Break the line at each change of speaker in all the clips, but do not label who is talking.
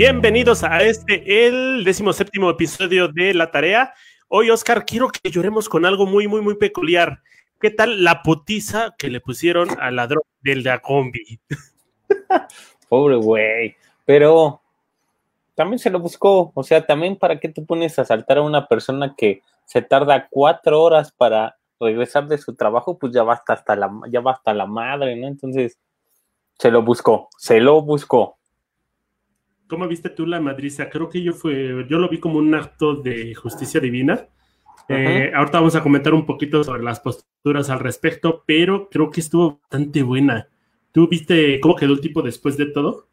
Bienvenidos a este, el séptimo episodio de La Tarea. Hoy, Oscar, quiero que lloremos con algo muy, muy, muy peculiar. ¿Qué tal la putiza que le pusieron al ladrón del la combi?
Pobre güey. Pero también se lo buscó. O sea, también para qué te pones a asaltar a una persona que se tarda cuatro horas para regresar de su trabajo, pues ya basta hasta la, ya va hasta la madre, ¿no? Entonces, se lo buscó, se lo buscó.
¿Cómo viste tú la madriza? Creo que yo fue, yo lo vi como un acto de justicia divina. Eh, ahorita vamos a comentar un poquito sobre las posturas al respecto, pero creo que estuvo bastante buena. ¿Tú viste cómo quedó el tipo después de todo?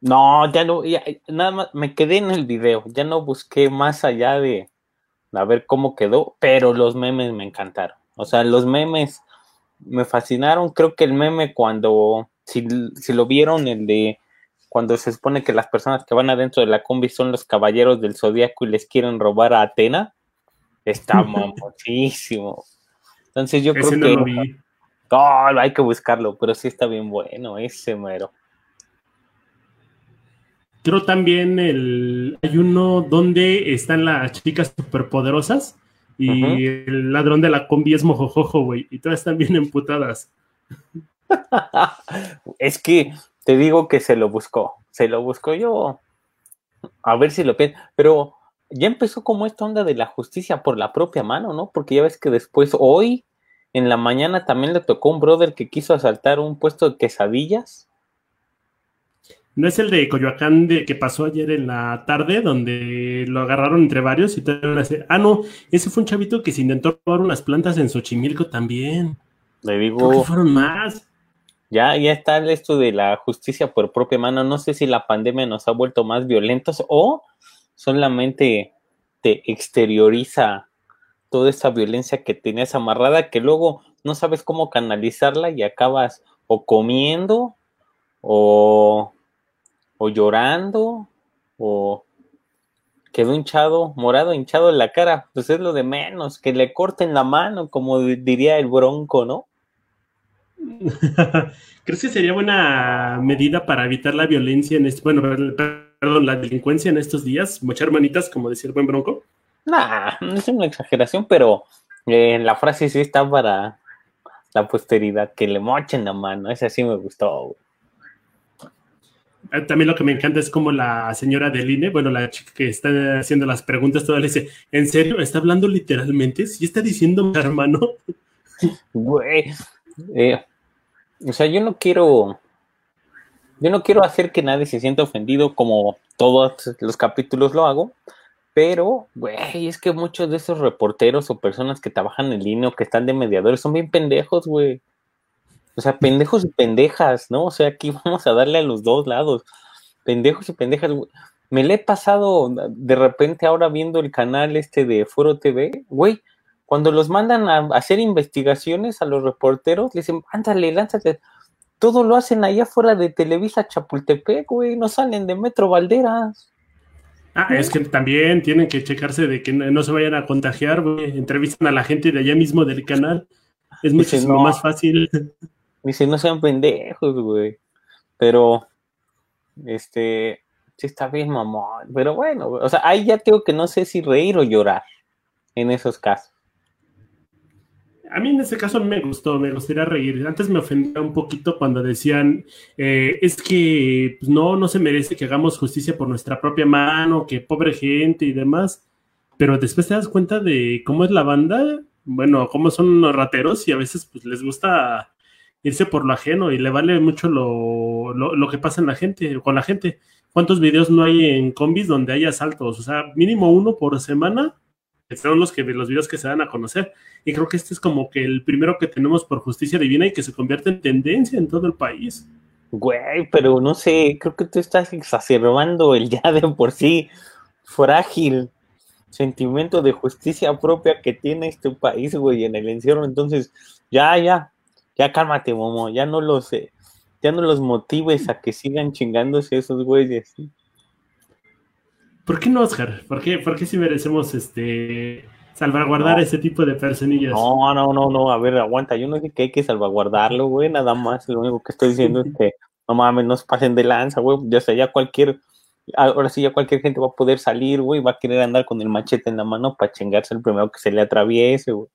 No, ya no, nada más, me quedé en el video, ya no busqué más allá de a ver cómo quedó, pero los memes me encantaron. O sea, los memes me fascinaron. Creo que el meme cuando, si, lo vieron, el de cuando se supone que las personas que van adentro de la combi son los caballeros del zodiaco y les quieren robar a Atena, está muchísimo. Entonces yo creo que. hay que buscarlo, pero sí está bien bueno, ese mero.
Creo también el, hay uno donde están las chicas superpoderosas y el ladrón de la combi es mojojojo, güey, y todas están bien emputadas.
es que te digo que se lo buscó, se lo buscó yo. A ver si lo pienso, pero ya empezó como esta onda de la justicia por la propia mano, ¿no? Porque ya ves que después, hoy, en la mañana también le tocó un brother que quiso asaltar un puesto de quesadillas
¿No es el de Coyoacán de, que pasó ayer en la tarde, donde lo agarraron entre varios y Ah, no, ese fue un chavito que se intentó robar unas plantas en Xochimilco también.
Le digo.
que fueron más.
Ya, ya está esto de la justicia por propia mano. No sé si la pandemia nos ha vuelto más violentos o solamente te exterioriza toda esa violencia que tenías amarrada que luego no sabes cómo canalizarla y acabas o comiendo o o llorando, o quedó hinchado, morado, hinchado en la cara, pues es lo de menos, que le corten la mano, como diría el bronco, ¿no?
¿Crees que sería buena medida para evitar la violencia en este, bueno, perdón, la delincuencia en estos días? Mochar manitas, como decía el buen bronco.
Nah, no es una exageración, pero eh, la frase sí está para la posteridad, que le mochen la mano, esa sí me gustó.
Eh, también lo que me encanta es como la señora del INE, bueno, la chica que está haciendo las preguntas, toda le dice, ¿en serio? ¿Está hablando literalmente? ¿Sí está diciendo hermano?
Güey, eh, o sea, yo no quiero, yo no quiero hacer que nadie se sienta ofendido como todos los capítulos lo hago, pero, güey, es que muchos de esos reporteros o personas que trabajan en línea o que están de mediadores son bien pendejos, güey. O sea, pendejos y pendejas, ¿no? O sea, aquí vamos a darle a los dos lados. Pendejos y pendejas. Me le he pasado de repente ahora viendo el canal este de Foro TV, güey, cuando los mandan a hacer investigaciones a los reporteros, le dicen, ándale, lánzate. Todo lo hacen allá fuera de Televisa Chapultepec, güey, no salen de Metro Valderas.
Ah, es que también tienen que checarse de que no se vayan a contagiar, güey. Entrevistan a la gente de allá mismo del canal. Es muchísimo más fácil.
Dice, no sean pendejos, güey. Pero, este, sí está bien, mamón. Pero bueno, o sea, ahí ya tengo que no sé si reír o llorar en esos casos.
A mí en ese caso me gustó, me gustaría reír. Antes me ofendía un poquito cuando decían, eh, es que pues, no, no se merece que hagamos justicia por nuestra propia mano, que pobre gente y demás. Pero después te das cuenta de cómo es la banda, bueno, cómo son los rateros y a veces pues les gusta irse por lo ajeno y le vale mucho lo, lo, que pasa en la gente, con la gente. ¿Cuántos videos no hay en combis donde hay asaltos? O sea, mínimo uno por semana son los, que, los videos que se dan a conocer. Y creo que este es como que el primero que tenemos por justicia divina y que se convierte en tendencia en todo el país.
Güey, pero no sé, creo que tú estás exacerbando el ya de por sí frágil sentimiento de justicia propia que tiene este país, güey, en el encierro. Entonces, ya, ya, ya cálmate, Momo, ya no los, ya no los motives a que sigan chingándose esos güeyes.
¿Por qué no, Oscar? ¿Por qué, por qué si merecemos este salvaguardar ese tipo de personillas?
No, no, no, no, a ver, aguanta, yo no sé que hay que salvaguardarlo, güey, nada más, lo único que estoy diciendo es que no mames, no se pasen de lanza, güey, ya sea, ya cualquier ahora sí ya cualquier gente va a poder salir, güey, va a querer andar con el machete en la mano para chingarse el primero que se le atraviese, güey.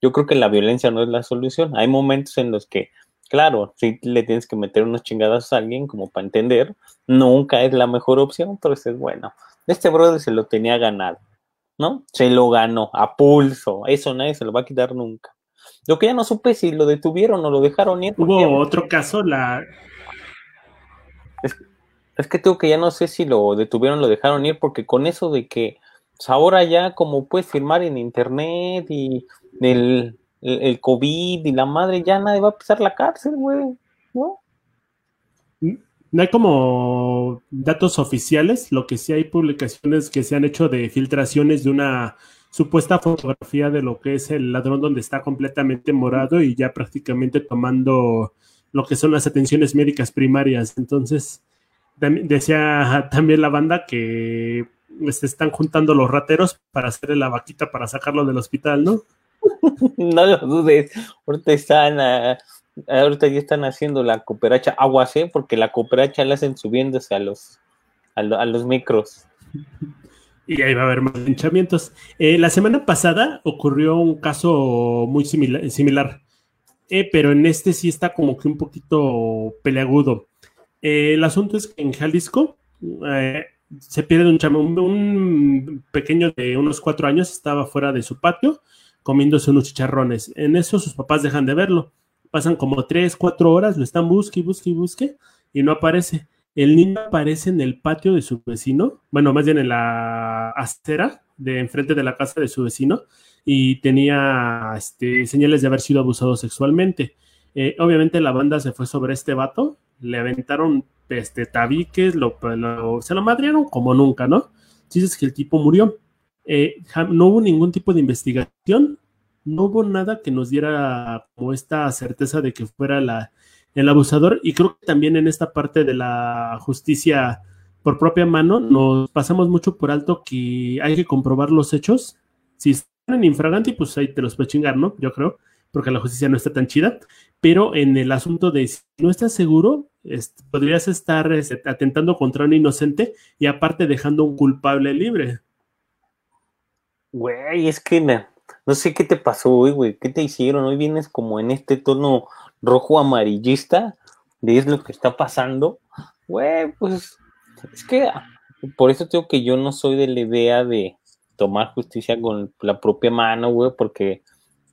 Yo creo que la violencia no es la solución. Hay momentos en los que, claro, si le tienes que meter unos chingadas a alguien como para entender, nunca es la mejor opción, pero es bueno. Este brother se lo tenía ganado, ¿no? Se lo ganó a pulso. Eso nadie se lo va a quitar nunca. Lo que ya no supe si lo detuvieron o lo dejaron ir.
Hubo otro caso, la,
es que tengo que ya no sé si lo detuvieron o lo dejaron ir, porque con eso de que pues, ahora ya como puedes firmar en internet y el, el, COVID y la madre, ya nadie va a pisar la cárcel, güey, ¿no?
No hay como datos oficiales, lo que sí hay publicaciones que se han hecho de filtraciones de una supuesta fotografía de lo que es el ladrón donde está completamente morado y ya prácticamente tomando lo que son las atenciones médicas primarias. Entonces, decía también la banda que se están juntando los rateros para hacerle la vaquita para sacarlo del hospital, ¿no?
no lo dudes. Ahorita están, ah, ahorita ya están haciendo la cooperacha aguas, ¿eh? Porque la cooperacha la hacen subiéndose a los, a, los micros.
Y ahí va a haber más linchamientos. Eh, la semana pasada ocurrió un caso muy similar, eh, pero en este sí está como que un poquito peleagudo. El asunto es que en Jalisco se pierde un un, pequeño de unos cuatro años estaba fuera de su patio comiéndose unos chicharrones. En eso sus papás dejan de verlo. Pasan como tres, cuatro horas, lo están busque, busque, busque y no aparece. El niño aparece en el patio de su vecino, bueno, más bien en la acera de enfrente de la casa de su vecino y tenía este, señales de haber sido abusado sexualmente. Eh, obviamente la banda se fue sobre este vato le aventaron este, tabiques, lo, se lo madrearon como nunca, ¿no? Dices que el tipo murió. Eh, no hubo ningún tipo de investigación, no hubo nada que nos diera como esta certeza de que fuera el abusador y creo que también en esta parte de la justicia por propia mano nos pasamos mucho por alto que hay que comprobar los hechos. Si están en infraganti, pues ahí te los puedes chingar, ¿no? Yo creo, porque la justicia no está tan chida pero en el asunto de si no estás seguro, podrías estar este, atentando contra un inocente y aparte dejando un culpable libre.
Güey, es que no sé qué te pasó hoy, güey, qué te hicieron. Hoy vienes como en este tono rojo amarillista de es lo que está pasando. Güey, pues es que por eso tengo que yo no soy de la idea de tomar justicia con la propia mano, güey, porque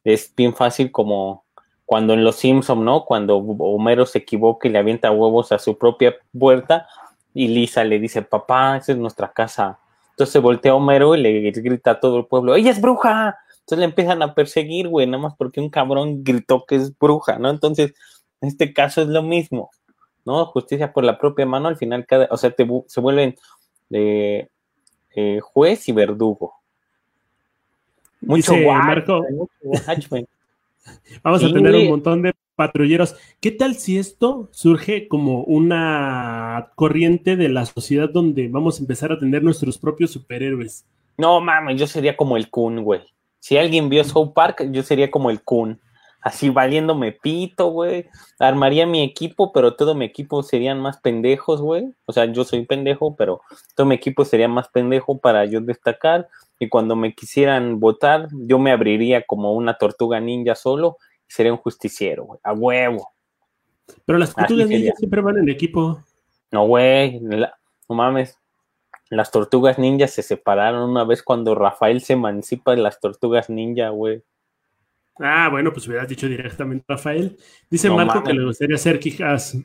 es bien fácil como cuando en Los Simpson, ¿no? Cuando Homero se equivoca y le avienta huevos a su propia puerta y Lisa le dice, papá, esa es nuestra casa. Entonces se voltea Homero y le grita a todo el pueblo, ella es bruja. Entonces le empiezan a perseguir, güey, nada más porque un cabrón gritó que es bruja, ¿no? Entonces, en este caso es lo mismo, ¿no? Justicia por la propia mano, al final, cada, o sea, se vuelven eh, eh, juez y verdugo.
Mucho Marco. Vamos a tener un montón de patrulleros. ¿Qué tal si esto surge como una corriente de la sociedad donde vamos a empezar a tener nuestros propios superhéroes?
No mames, yo sería como el Kun, güey. Si alguien vio South Park, yo sería como el Kun. Así valiéndome pito, güey. Armaría mi equipo, pero todo mi equipo serían más pendejos, güey. O sea, yo soy pendejo, pero todo mi equipo sería más pendejo para yo destacar y cuando me quisieran votar, yo me abriría como una tortuga ninja solo y sería un justiciero, güey, a huevo.
Pero las tortugas ninjas siempre van en equipo.
No, güey, no mames. Las tortugas ninjas se separaron una vez cuando Rafael se emancipa de las tortugas ninja, güey.
Ah, bueno, pues hubieras dicho directamente Rafael. Dice Marco que le gustaría ser Quijas.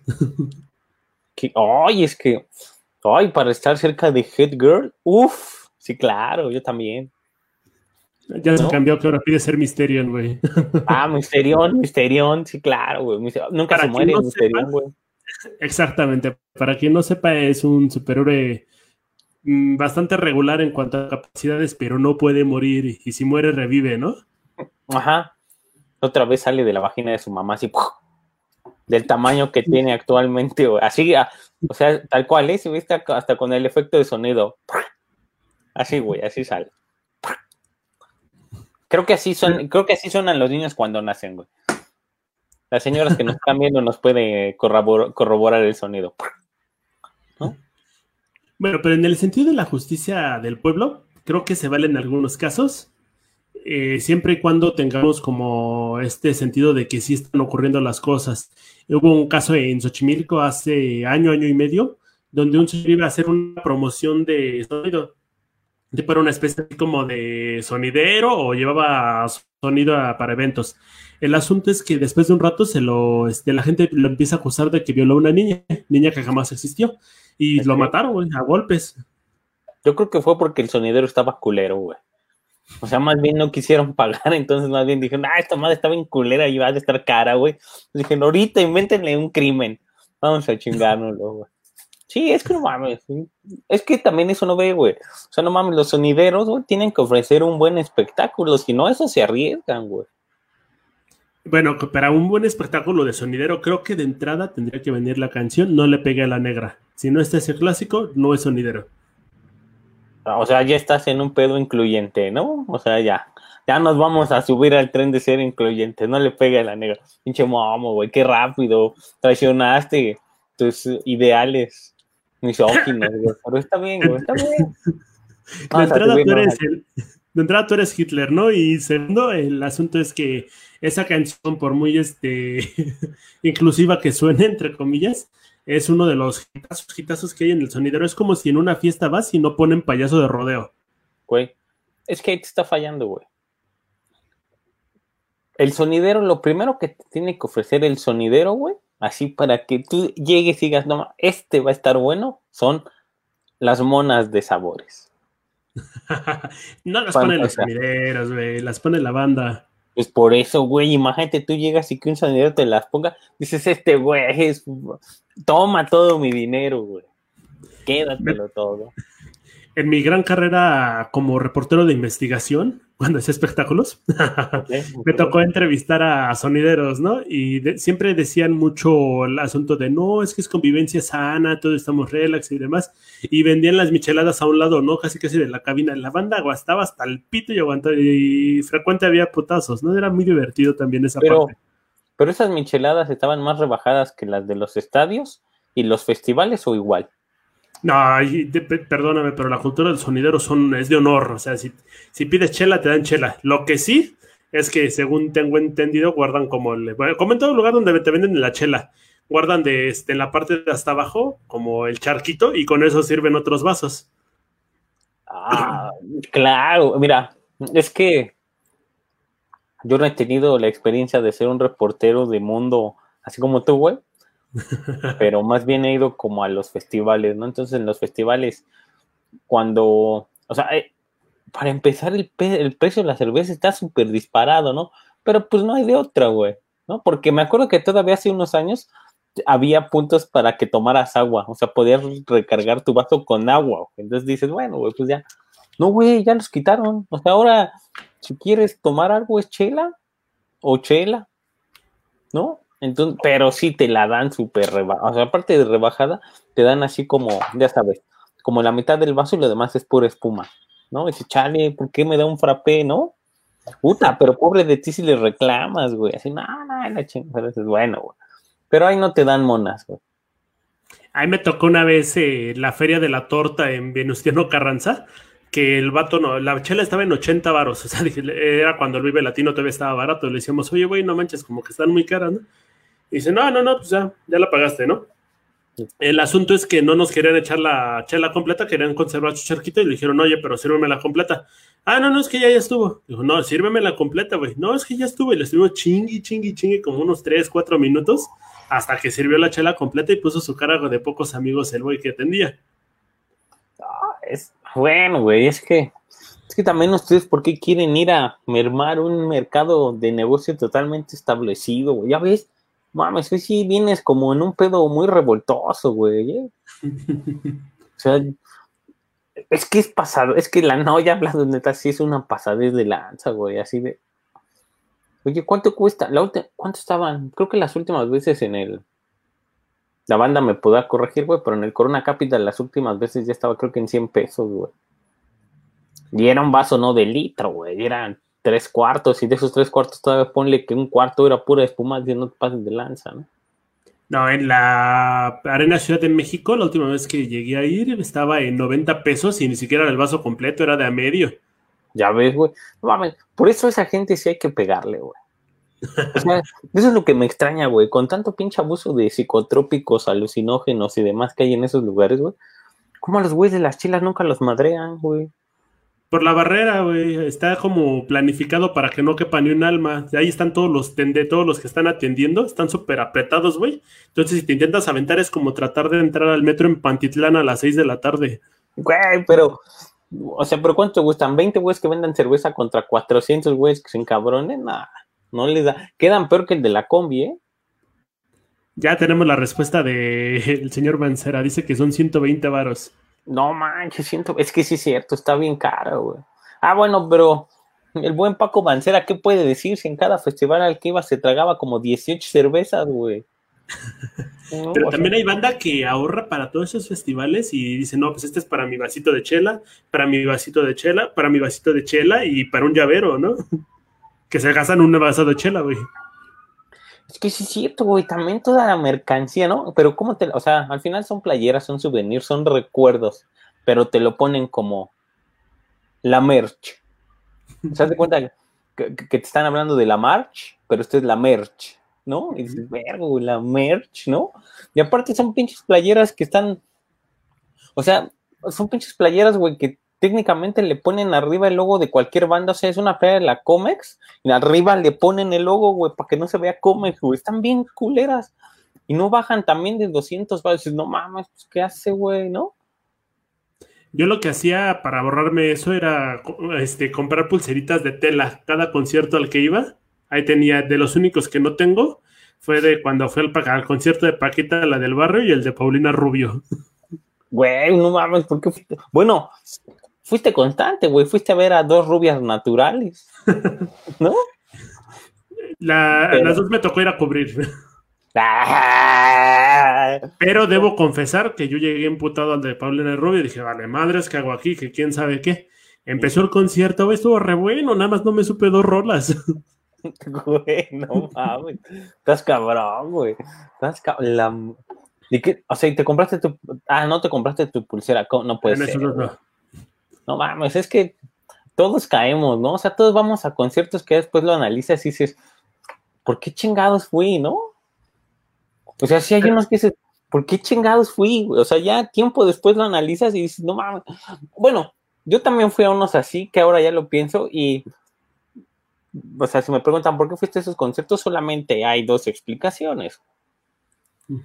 Ay, es que. Ay, para estar cerca de Head Girl, uff Sí, claro, yo también.
Ya se cambió, que ahora pide ser Misterion, güey.
Ah, Misterion, Misterion, sí, claro, güey. Nunca se muere Misterion, güey.
Exactamente. Para quien no sepa, es un superhéroe mm, bastante regular en cuanto a capacidades, pero no puede morir. Y si muere, revive, ¿no?
Ajá. Otra vez sale de la vagina de su mamá, así, del tamaño que tiene actualmente. Así, ah, o sea, tal cual, ¿eh? Si viste hasta con el efecto de sonido. Así, güey, así sale. Creo que así son, creo que así suenan los niños cuando nacen, güey. Las señoras que nos están viendo nos pueden corroborar, el sonido.
Bueno, pero en el sentido de la justicia del pueblo, creo que se vale en algunos casos, eh, siempre y cuando tengamos como este sentido de que sí están ocurriendo las cosas. Hubo un caso en Xochimilco hace año, año y medio, donde un señor iba a hacer una promoción de sonido. Tipo era una especie como de sonidero o llevaba sonido para eventos. El asunto es que después de un rato se lo, este, la gente lo empieza a acusar de que violó a una niña, niña que jamás existió, y lo mataron, a golpes.
Yo creo que fue porque el sonidero estaba culero, güey. O sea, más bien no quisieron pagar, entonces más bien dijeron, ah, esta madre está bien culera y va a estar cara, güey. Dijeron, ahorita invéntenle un crimen. Vamos a chingárnoslo, güey. Sí, es que no mames. Es que también eso no ve, güey. O sea, no mames, los sonideros, güey, tienen que ofrecer un buen espectáculo. Si no, eso se arriesgan, güey.
Bueno, para un buen espectáculo de sonidero, creo que de entrada tendría que venir la canción No le pegue a la negra. Si no está ese clásico, no es sonidero.
O sea, ya estás en un pedo incluyente, ¿no? O sea, ya. Ya nos vamos a subir al tren de ser incluyente. No le pegue a la negra. Pinche momo, güey. Qué rápido. Traicionaste tus ideales misóginos, güey. Pero está bien, güey. Está bien.
De entrada, tú eres de entrada tú eres Hitler, ¿no? Y segundo, el asunto es que esa canción, por muy este inclusiva que suene, entre comillas, es uno de los hitazos, que hay en el sonidero. Es como si en una fiesta vas y no ponen payaso de rodeo.
Güey, es que ahí te está fallando, güey. El sonidero, lo primero que te tiene que ofrecer el sonidero, güey, así para que tú llegues y digas, no, este va a estar bueno, son las monas de sabores.
no las ponen los sonideros, güey, las pone la banda.
Pues por eso, güey, imagínate tú llegas y que un sonidero te las ponga, dices, este güey, es... toma todo mi dinero, güey. Quédatelo todo.
En mi gran carrera como reportero de investigación, cuando hacía espectáculos, me tocó entrevistar a sonideros, ¿no? Y siempre decían mucho el asunto de no, es que es convivencia sana, todos estamos relax y demás. Y vendían las micheladas a un lado, ¿no? Casi casi de la cabina. La banda aguantaba hasta el pito y aguantaba. Y frecuente había putazos, ¿no? Era muy divertido también esa parte.
Pero esas micheladas estaban más rebajadas que las de los estadios y los festivales o igual.
No, perdóname, pero la cultura del sonidero son, es de honor. O sea, si, pides chela, te dan chela. Lo que sí es que, según tengo entendido, guardan como el. como en todo lugar donde te venden la chela, guardan de este, en la parte de hasta abajo, como el charquito, y con eso sirven otros vasos.
Ah, claro, mira, es que yo no he tenido la experiencia de ser un reportero de mundo así como tú, güey pero más bien he ido como a los festivales, ¿no? Entonces en los festivales, cuando, o sea, eh, para empezar el, el, precio de la cerveza está súper disparado, ¿no? Pero pues no hay de otra, güey, ¿no? Porque me acuerdo que todavía hace unos años había puntos para que tomaras agua, o sea, podías recargar tu vaso con agua, entonces dices, bueno, güey, pues ya, no, güey, ya los quitaron, o sea, ahora, si quieres tomar algo es chela o chela, ¿no? Entonces, pero sí te la dan súper rebajada. O sea, aparte de rebajada, te dan así como, ya sabes, como la mitad del vaso y lo demás es pura espuma. ¿No? Y dice, chale, ¿por qué me da un frappé, no? Puta, pero pobre de ti si le reclamas, güey. Así, no, no, la chingada. es bueno, güey. Pero ahí no te dan monas, güey.
Ahí me tocó una vez eh, la feria de la torta en Venustiano Carranza, que el vato no, la chela estaba en 80 varos, o sea, era cuando el Vive Latino todavía estaba barato, le decíamos, oye, güey, no manches, como que están muy caras, ¿no? Dice, no, no, no, pues ya, ya la pagaste, ¿no? El asunto es que no nos querían echar la chela completa, querían conservar su charquito y le dijeron, oye, pero sírveme la completa. Ah, no, no, es que ya, ya estuvo. Dijo, no, sírveme la completa, güey. No, es que ya estuvo. Y le estuvimos chingui, chingui, chingui como unos 3, 4 minutos hasta que sirvió la chela completa y puso su cara de pocos amigos el güey que atendía.
Ah, es bueno, güey, es que es que también ustedes, ¿por qué quieren ir a mermar un mercado de negocio totalmente establecido, güey? Ya ves, mames, que sí vienes como en un pedo muy revoltoso, güey. ¿eh? o sea, es que es pasado, es que la no, ya hablando neta, sí es una pasadez de lanza, güey, así de. Oye, ¿cuánto cuesta? La ¿Cuánto estaban? Creo que las últimas veces en el. La banda me podrá corregir, güey, pero en el Corona Capital las últimas veces ya estaba, creo que en 100 pesos, güey. Y era un vaso no de litro, güey, eran tres cuartos y de esos tres cuartos todavía ponle que un cuarto era pura espuma y no te pases de lanza, ¿no?
No, en la Arena Ciudad de México, la última vez que llegué a ir, estaba en 90 pesos y ni siquiera el vaso completo, era de a medio.
Ya ves, güey. No mames, por eso a esa gente sí hay que pegarle, güey. O sea, eso es lo que me extraña, güey. Con tanto pinche abuso de psicotrópicos, alucinógenos y demás que hay en esos lugares, güey. ¿Cómo a los güeyes de las chilas nunca los madrean, güey?
Por la barrera, güey. Está como planificado para que no quepa ni un alma. Ahí están todos los tende, todos los que están atendiendo. Están súper apretados, güey. Entonces, si te intentas aventar, es como tratar de entrar al metro en Pantitlán a las 6 de la tarde.
Güey, pero. O sea, ¿pero cuánto gustan? ¿20 güeyes que vendan cerveza contra 400 güeyes que se encabronen? Nada, no les da. Quedan peor que el de la combi, ¿eh?
Ya tenemos la respuesta del señor Mancera. Dice que son 120 varos.
No manches, siento, es que sí es cierto, está bien caro, güey. Ah, bueno, pero el buen Paco Mancera, ¿qué puede decir si en cada festival al que iba se tragaba como 18 cervezas, güey?
pero también hay banda que ahorra para todos esos festivales y dice, no, pues este es para mi vasito de chela, para mi vasito de chela, para mi vasito de chela y para un llavero, ¿no? que se gastan un vaso de chela, güey.
Es que sí es cierto, güey, también toda la mercancía, ¿no? Pero cómo te, o sea, al final son playeras, son souvenirs, son recuerdos, pero te lo ponen como la merch. ¿Se das cuenta que, te están hablando de la march, pero esto es la merch, ¿no? Y dices, vergo, la merch, ¿no? Y aparte son pinches playeras que están, o sea, son pinches playeras, güey, que técnicamente le ponen arriba el logo de cualquier banda, o sea, es una playa de la Comex, y arriba le ponen el logo, güey, para que no se vea Comex, güey, están bien culeras, y no bajan también de 200 baros, no mames, pues, ¿qué hace, güey, no?
Yo lo que hacía para borrarme eso era este, comprar pulseritas de tela cada concierto al que iba. Ahí tenía, de los únicos que no tengo, fue de cuando fue al, al concierto de Paquita, la del barrio, y el de Paulina Rubio.
Güey, no mames, ¿por qué? Bueno, fuiste constante, güey. Fuiste a ver a dos rubias naturales, ¿no?
Las dos me tocó ir a cubrir.
Ah.
Pero debo confesar que yo llegué emputado al de Paulina Rubio y dije, vale, madres, ¿qué hago aquí? Que quién sabe qué. Empezó el concierto, güey, estuvo re bueno, nada más no me supe dos rolas.
Güey, no mames. Estás cabrón, güey. Estás cabrón. O sea, te compraste tu. Ah, no te compraste tu pulsera. No puede ser. No. No mames, es que todos caemos, ¿no? O sea, todos vamos a conciertos que después lo analizas y dices, ¿por qué chingados fui, no? O sea, si hay unos que dices, ¿por qué chingados fui? O sea, ya tiempo después lo analizas y dices, no mames. Bueno, yo también fui a unos así, que ahora ya lo pienso y, o sea, si me preguntan por qué fuiste a esos conciertos, solamente hay dos explicaciones.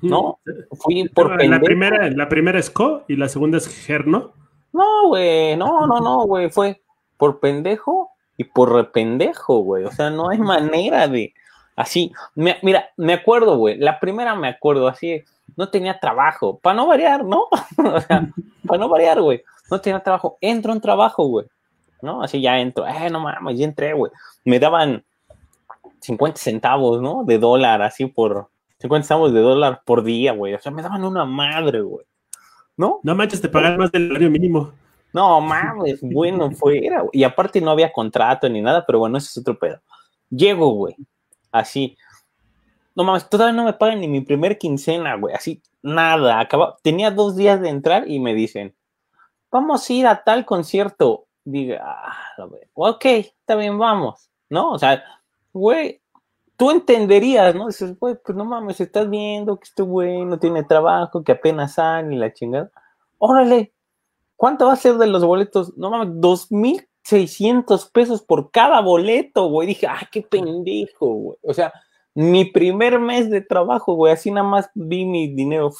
¿No?
Fui por la primera, la primera es Co y la segunda es Gerno.
No, güey, no, no, no, güey, fue por pendejo y por rependejo, güey. O sea, no hay manera de así. mira, me acuerdo, güey, la primera me acuerdo, así, no tenía trabajo, para no variar, ¿no? o sea, para no variar, güey, no tenía trabajo, entro en trabajo, güey, ¿no? Así ya entro, eh, no mames, ya entré, güey. Me daban 50 centavos, ¿no? De dólar, así por 50 centavos de dólar por día, güey. O sea, me daban una madre, güey. ¿No?
No manches, te pagan más del salario mínimo.
No mames, bueno, fuera. Y aparte no había contrato ni nada, pero bueno, ese es otro pedo. Llego, güey, así. No mames, todavía no me pagan ni mi primer quincena, güey, así, nada. Acaba... Tenía dos días de entrar y me dicen, vamos a ir a tal concierto. Diga, ah, ok, está bien, vamos, ¿no? O sea, güey, tú entenderías, ¿no? Dices, güey, pues no mames, estás viendo que este güey no tiene trabajo, que apenas sale y la chingada. Órale, ¿cuánto va a ser de los boletos? No mames, dos mil seiscientos pesos por cada boleto, güey. Dije, ah, qué pendejo, güey. O sea, mi primer mes de trabajo, güey, así nada más vi mi dinero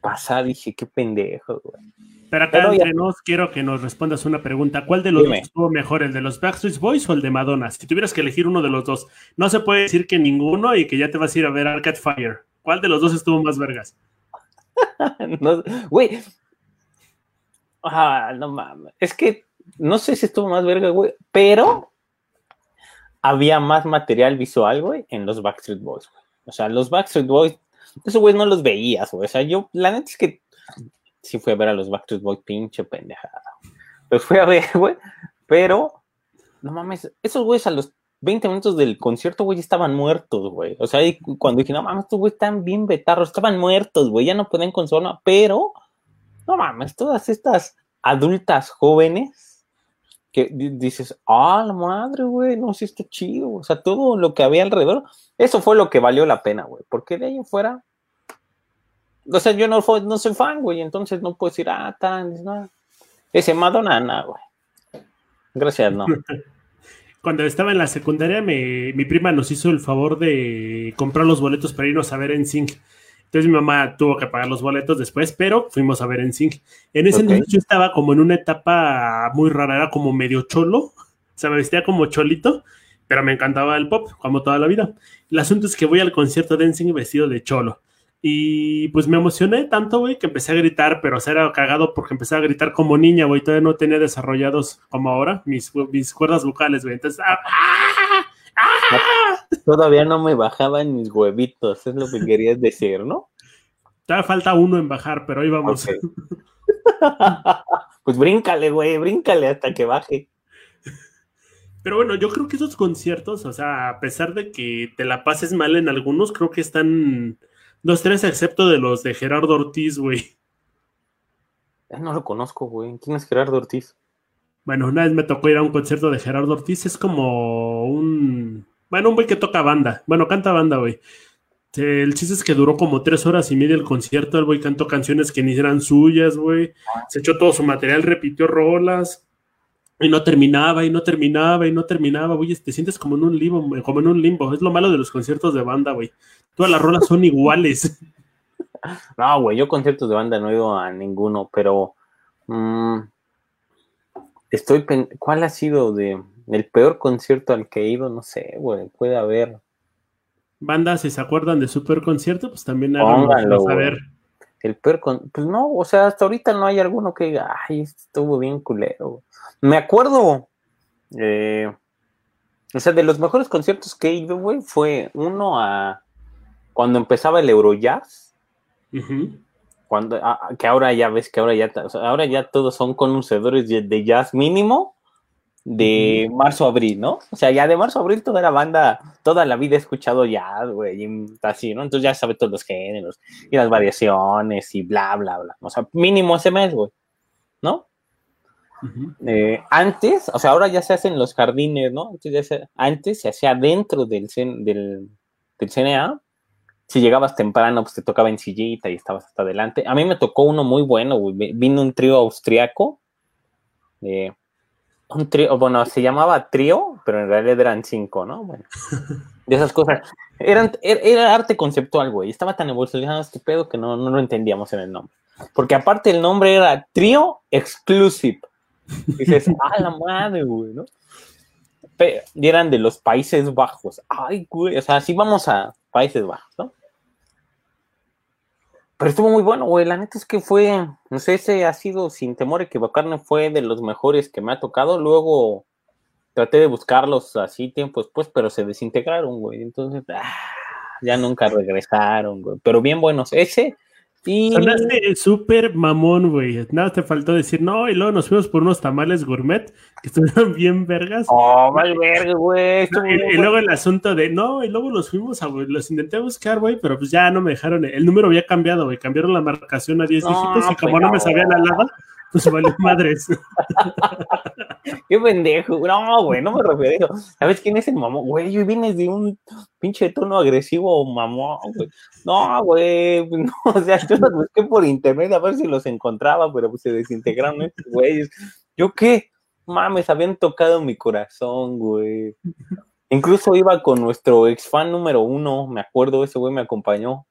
pasar, dije, qué pendejo, güey.
Pero acá entre nos quiero que nos respondas una pregunta. ¿Cuál de los dos estuvo mejor, el de los Backstreet Boys o el de Madonna? Si tuvieras que elegir uno de los dos, no se puede decir que ninguno y que ya te vas a ir a ver Arcade Fire. ¿Cuál de los dos estuvo más vergas?
güey. Ah, no mames. Es que no sé si estuvo más verga, güey, pero había más material visual, güey, en los Backstreet Boys, güey. O sea, los Backstreet Boys, esos güey no los veías, güey. O sea, yo, la neta es que sí fui a ver a los Backstreet Boys, pinche pendejada. Los fui a ver, güey, pero, no mames, esos güeyes a los 20 minutos del concierto, güey, estaban muertos, güey. O sea, cuando dije, no mames, estos güey están bien betarros, estaban muertos, güey, ya no pueden consolar, pero, no mames, todas estas adultas jóvenes que dices, ah, la madre, güey, no, sí está chido. O sea, todo lo que había alrededor, eso fue lo que valió la pena, güey, porque de ahí fuera, o sea, yo no, no soy fan, güey, entonces no puedo decir, ah, tan, no. Ese Madonna, nada, güey. Gracias, no.
Cuando estaba en la secundaria, mi prima nos hizo el favor de comprar los boletos para irnos a ver en Sync. Entonces mi mamá tuvo que pagar los boletos después, pero fuimos a ver en Sync. En ese entonces yo estaba como en una etapa muy rara, era como medio cholo, o sea, me vestía como cholito, pero me encantaba el pop, como toda la vida. El asunto es que voy al concierto de NSYNC vestido de cholo. Y pues me emocioné tanto, güey, que empecé a gritar, pero o sea, era cagado porque empecé a gritar como niña, güey. Todavía no tenía desarrollados como ahora mis, mis cuerdas vocales, güey. Entonces, ¡ah! ¡ah!
¡ah! Todavía no me bajaban mis huevitos, es lo que querías decir, ¿no?
Todavía falta uno en bajar, pero ahí vamos.
pues bríncale, güey, bríncale hasta que baje.
Pero bueno, yo creo que esos conciertos, o sea, a pesar de que te la pases mal en algunos, creo que están Dos, tres, excepto de los de Gerardo Ortiz, güey.
No lo conozco, güey. ¿Quién es Gerardo Ortiz?
Bueno, una vez me tocó ir a un concierto de Gerardo Ortiz. Es como un. Bueno, un güey que toca banda. Bueno, canta banda, güey. El chiste es que duró como tres horas y media el concierto. El güey cantó canciones que ni eran suyas, güey. Se echó todo su material, repitió rolas. Y no terminaba, y no terminaba, y no terminaba, güey. Te sientes como en un limbo, como en un limbo. Es lo malo de los conciertos de banda, güey. Todas las rolas son iguales.
No, güey, yo conciertos de banda no he ido a ninguno, pero mm, estoy ¿cuál ha sido de el peor concierto al que he ido? No sé, güey, puede haber.
Bandas, si se acuerdan de su peor concierto, pues también háganlo
saber. El peor con... pues no, o sea, hasta ahorita no hay alguno que diga, ay, estuvo bien culero. Me acuerdo, eh, o sea, de los mejores conciertos que he ido, güey, fue uno a cuando empezaba el Eurojazz, cuando, ah, ah, que ahora ya ves que ahora ya, ahora ya todos son conocedores de, jazz mínimo de marzo a abril, ¿no? O sea, ya de marzo a abril toda la banda, toda la vida he escuchado jazz, güey, así, ¿no? Entonces ya sabe todos los géneros y las variaciones y bla, bla, bla. O sea, mínimo ese mes, güey, ¿no? Eh, antes, o sea, ahora ya se hacen los jardines, ¿no? antes se hacía dentro del, del, del CNA si llegabas temprano, pues te tocaba en sillita y estabas hasta adelante. A mí me tocó uno muy bueno, güey. Vino un trío austriaco. Eh, un trío, bueno, se llamaba trío, pero en realidad eran cinco, ¿no? Bueno, de esas cosas. Eran, era, arte conceptual, güey. Estaba tan evolucionado este pedo que no, no lo entendíamos en el nombre. Porque aparte el nombre era Trío Exclusive. dices, ah, la madre, güey, ¿no? y eran de los Países Bajos. Ay, güey, o sea, sí vamos a Países Bajos, ¿no? Pero estuvo muy bueno, güey. La neta es que fue, no sé, ese ha sido, sin temor a equivocarme, fue de los mejores que me ha tocado. Luego traté de buscarlos así tiempo después, pero se desintegraron, güey. Entonces, ah, ya nunca regresaron, güey. Pero bien buenos. Ese
Sonaste súper mamón, güey. Nada te faltó decir, no, y luego nos fuimos por unos tamales gourmet que estuvieron bien vergas.
Oh, mal verga, güey.
y, luego el asunto de, no, y luego los fuimos a, los intenté buscar, güey, pero pues ya no me dejaron. El número había cambiado, güey. Cambiaron la marcación a 10 dígitos y como no, me sabía la lava, pues vale madres.
Qué pendejo. No, güey, no me refiero. ¿Sabes quién es el mamón? Güey, yo vienes de un pinche tono agresivo, mamón, güey. No, güey, no, o sea, yo los busqué por internet a ver si los encontraba, pero pues se desintegraron estos güeyes. ¿Yo qué? Mames, habían tocado mi corazón, güey. Incluso iba con nuestro ex fan número uno, me acuerdo, ese güey me acompañó.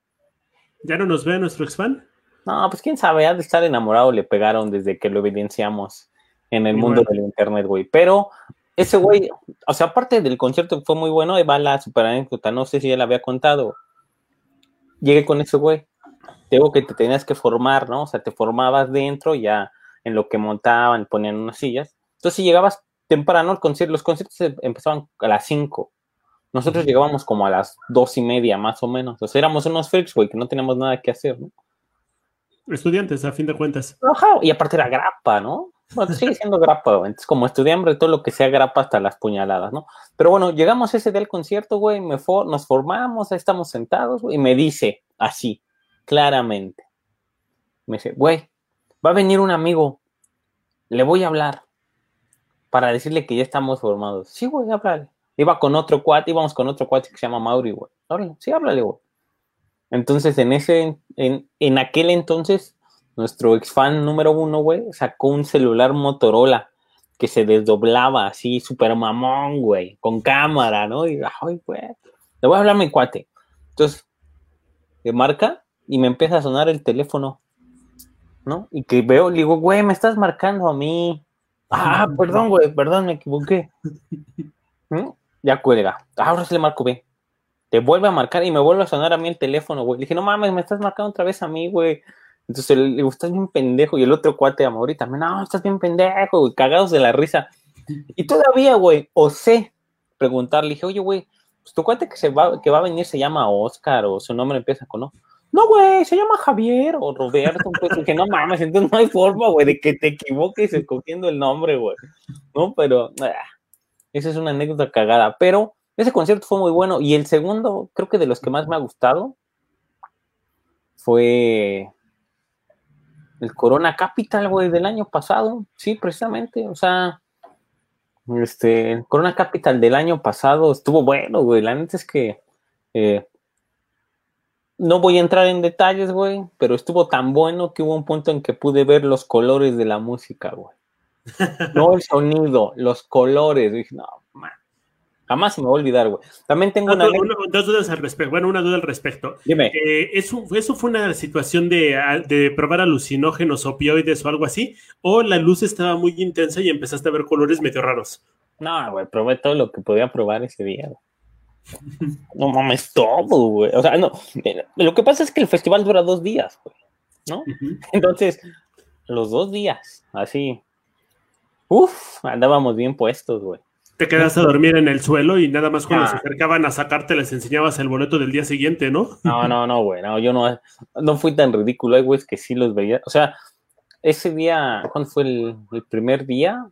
¿Ya no nos ve nuestro ex fan?
No, pues quién sabe, ha de estar enamorado, le pegaron desde que lo evidenciamos en el mundo del internet, güey. Pero ese güey, o sea, aparte del concierto fue muy bueno, ahí va la super anécdota, no sé si ya la había contado. Llegué con ese güey. Digo que te tenías que formar, ¿no? O sea, te formabas dentro ya en lo que montaban, ponían unas sillas. Entonces, si llegabas temprano, el concierto, los conciertos empezaban a las 5. Nosotros llegábamos como a las dos y media, más o menos. O sea, éramos unos freaks, güey, que no teníamos nada que hacer, ¿no?
Estudiantes, a fin de cuentas.
Y aparte era grapa, ¿no? Bueno, sigue siendo grapa. Entonces, como estudiante, todo lo que sea grapa hasta las puñaladas, ¿no? Pero bueno, llegamos ese del concierto, güey, me nos formamos, ahí estamos sentados, güey, y me dice así, claramente. Me dice, güey, va a venir un amigo, le voy a hablar para decirle que ya estamos formados. Sí, güey, háblale. Iba con otro cuate, íbamos con otro cuate que se llama Mauri, güey. Sí, háblale, güey. Entonces, en ese, en, en aquel entonces, nuestro ex fan número uno, güey, sacó un celular Motorola que se desdoblaba así, super mamón, güey, con cámara, ¿no? Y, ay, güey, le voy a hablar a mi cuate. Entonces, me marca y me empieza a sonar el teléfono, ¿no? Y que veo, le digo, güey, me estás marcando a mí. Ah, perdón, güey, perdón, me equivoqué. ¿Mm? Ya cuelga. Ahora se le marco, ve te vuelve a marcar y me vuelve a sonar a mí el teléfono, güey. Le dije, no mames, me estás marcando otra vez a mí, güey. Entonces le digo, estás bien pendejo. Y el otro cuate a Mauri también, no, estás bien pendejo, güey, cagados de la risa. Y todavía, güey, osé preguntarle, dije, oye, güey, pues tu cuate que, se va, que va a venir se llama Oscar o su nombre empieza con no. No, güey, se llama Javier o Roberto. Pues dije, no mames, entonces no hay forma, güey, de que te equivoques escogiendo el nombre, güey. No, pero ah, esa es una anécdota cagada. Pero ese concierto fue muy bueno. Y el segundo, creo que de los que más me ha gustado, fue el Corona Capital, güey, del año pasado. Sí, precisamente. O sea, este, el Corona Capital del año pasado estuvo bueno, güey. La neta es que eh, no voy a entrar en detalles, güey, pero estuvo tan bueno que hubo un punto en que pude ver los colores de la música, güey. No el sonido, los colores. Dije, no. Jamás se me va a olvidar, güey. También tengo una,
dos dudas al respecto. Bueno, una duda al respecto.
Dime.
Eh, ¿eso, ¿Eso fue una situación de, de, probar alucinógenos, opioides o algo así? ¿O la luz estaba muy intensa y empezaste a ver colores medio raros?
No, güey, probé todo lo que podía probar ese día. No mames, todo, güey. O sea, no. Lo que pasa es que el festival dura dos días, güey. ¿No? Entonces, los dos días, así. Uf, andábamos bien puestos, güey
te quedas a dormir en el suelo y nada más cuando se acercaban a sacarte les enseñabas el boleto del día siguiente, ¿no?
No, no, no, güey, no, yo no, no fui tan ridículo, hay güeyes que sí los veía, o sea, ese día, ¿cuándo fue el, primer día?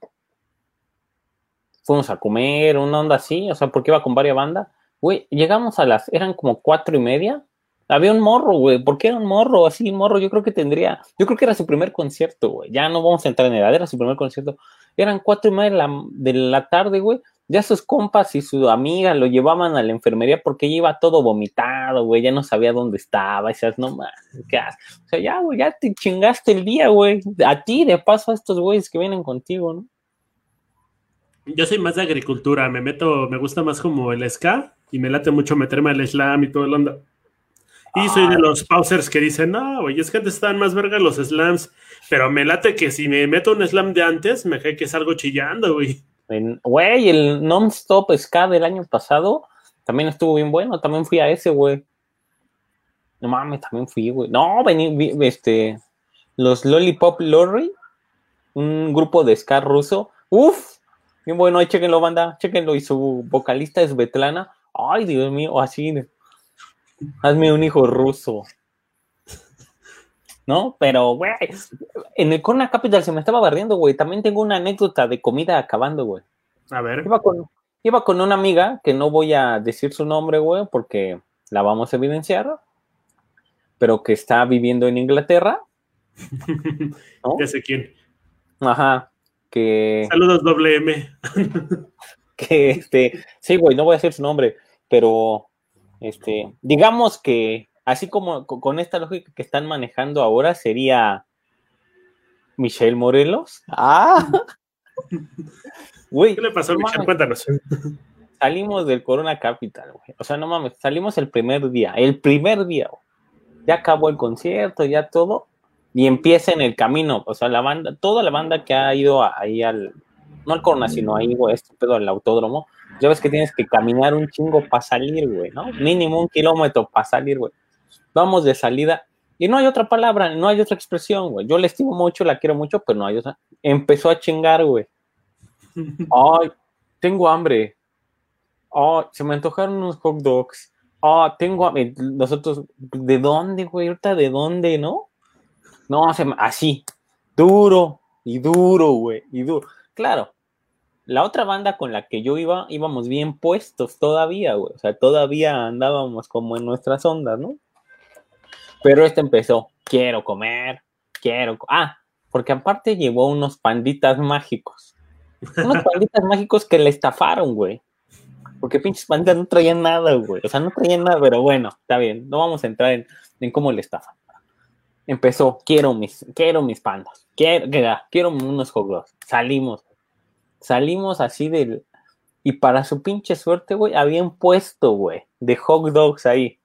Fuimos a comer, una onda así, o sea, porque iba con varias bandas, güey, llegamos a las, eran como cuatro y media, había un morro, güey, ¿por qué era un morro? Así, morro, yo creo que tendría, yo creo que era su primer concierto, güey, ya no vamos a entrar en edad, era su primer concierto, eran cuatro y media de la, tarde, güey. Ya sus compas y su amiga lo llevaban a la enfermería porque iba todo vomitado, güey. Ya no sabía dónde estaba. Y decías, no mames, ¿qué haces? O sea, ya, güey, ya te chingaste el día, güey. A ti, de paso, a estos güeyes que vienen contigo, ¿no?
Yo soy más de agricultura. Me meto, me gusta más como el ska y me late mucho meterme al slam y todo el onda. Y soy de los pausers que dicen, no, güey, es que antes estaban más verga los slams. Pero me late que si me meto un slam de antes, me cae que salgo chillando, güey.
Güey, el non-stop ska del año pasado también estuvo bien bueno. También fui a ese, güey. No mames, también fui, güey. No, vení, este. Los Lollipop Lorry, un grupo de ska ruso. Uf, bien bueno, chequenlo, banda, chequenlo. Y su vocalista es Betlana. Ay, Dios mío, así. Hazme un hijo ruso. ¿no? Pero, güey, en el Corona Capital se me estaba barriendo, güey. También tengo una anécdota de comida acabando, güey.
A ver.
Iba con, iba con una amiga, que no voy a decir su nombre, güey, porque la vamos a evidenciar, pero que está viviendo en Inglaterra.
¿no? Ya sé quién.
Ajá. Que...
Saludos, doble M.
que este, sí, güey, no voy a decir su nombre, pero este, digamos que así como con esta lógica que están manejando ahora, sería Michelle Morelos. Ah,
güey. ¿Qué le pasó a Michelle? Cuéntanos.
Salimos del Corona Capital, güey. O sea, no mames, salimos el primer día, el primer día. Ya acabó el concierto, ya todo. Y empieza en el camino, o sea, la banda, toda la banda que ha ido ahí al, no al Corona, sino ahí, güey, este pedo al autódromo, ya ves que tienes que caminar un chingo para salir, güey, ¿no? Mínimo un kilómetro para salir, güey vamos de salida. Y no hay otra palabra, no hay otra expresión, güey. Yo le estimo mucho, la quiero mucho, pero no hay otra. Empezó a chingar, güey. Ay, tengo hambre. Ay, se me antojaron unos hot dogs. Ah, tengo hambre. Nosotros, ¿de dónde, güey? Ahorita, ¿de dónde, no? No, así, duro. y duro, güey, y duro. Claro, la otra banda con la que yo iba, íbamos bien puestos todavía, güey. O sea, todavía andábamos como en nuestras ondas, ¿no? Pero este empezó, quiero comer, quiero... Ah, porque aparte llevó unos panditas mágicos. Unos panditas mágicos que le estafaron, güey. Porque pinches panditas no traían nada, güey. O sea, no traían nada, pero bueno, está bien. No vamos a entrar en, en cómo le estafan. Empezó, quiero mis, quiero mis pandas. Quiero, quiero unos hot Salimos. Salimos así del... Y para su pinche suerte, güey, habían puesto, güey, de hot dogs ahí.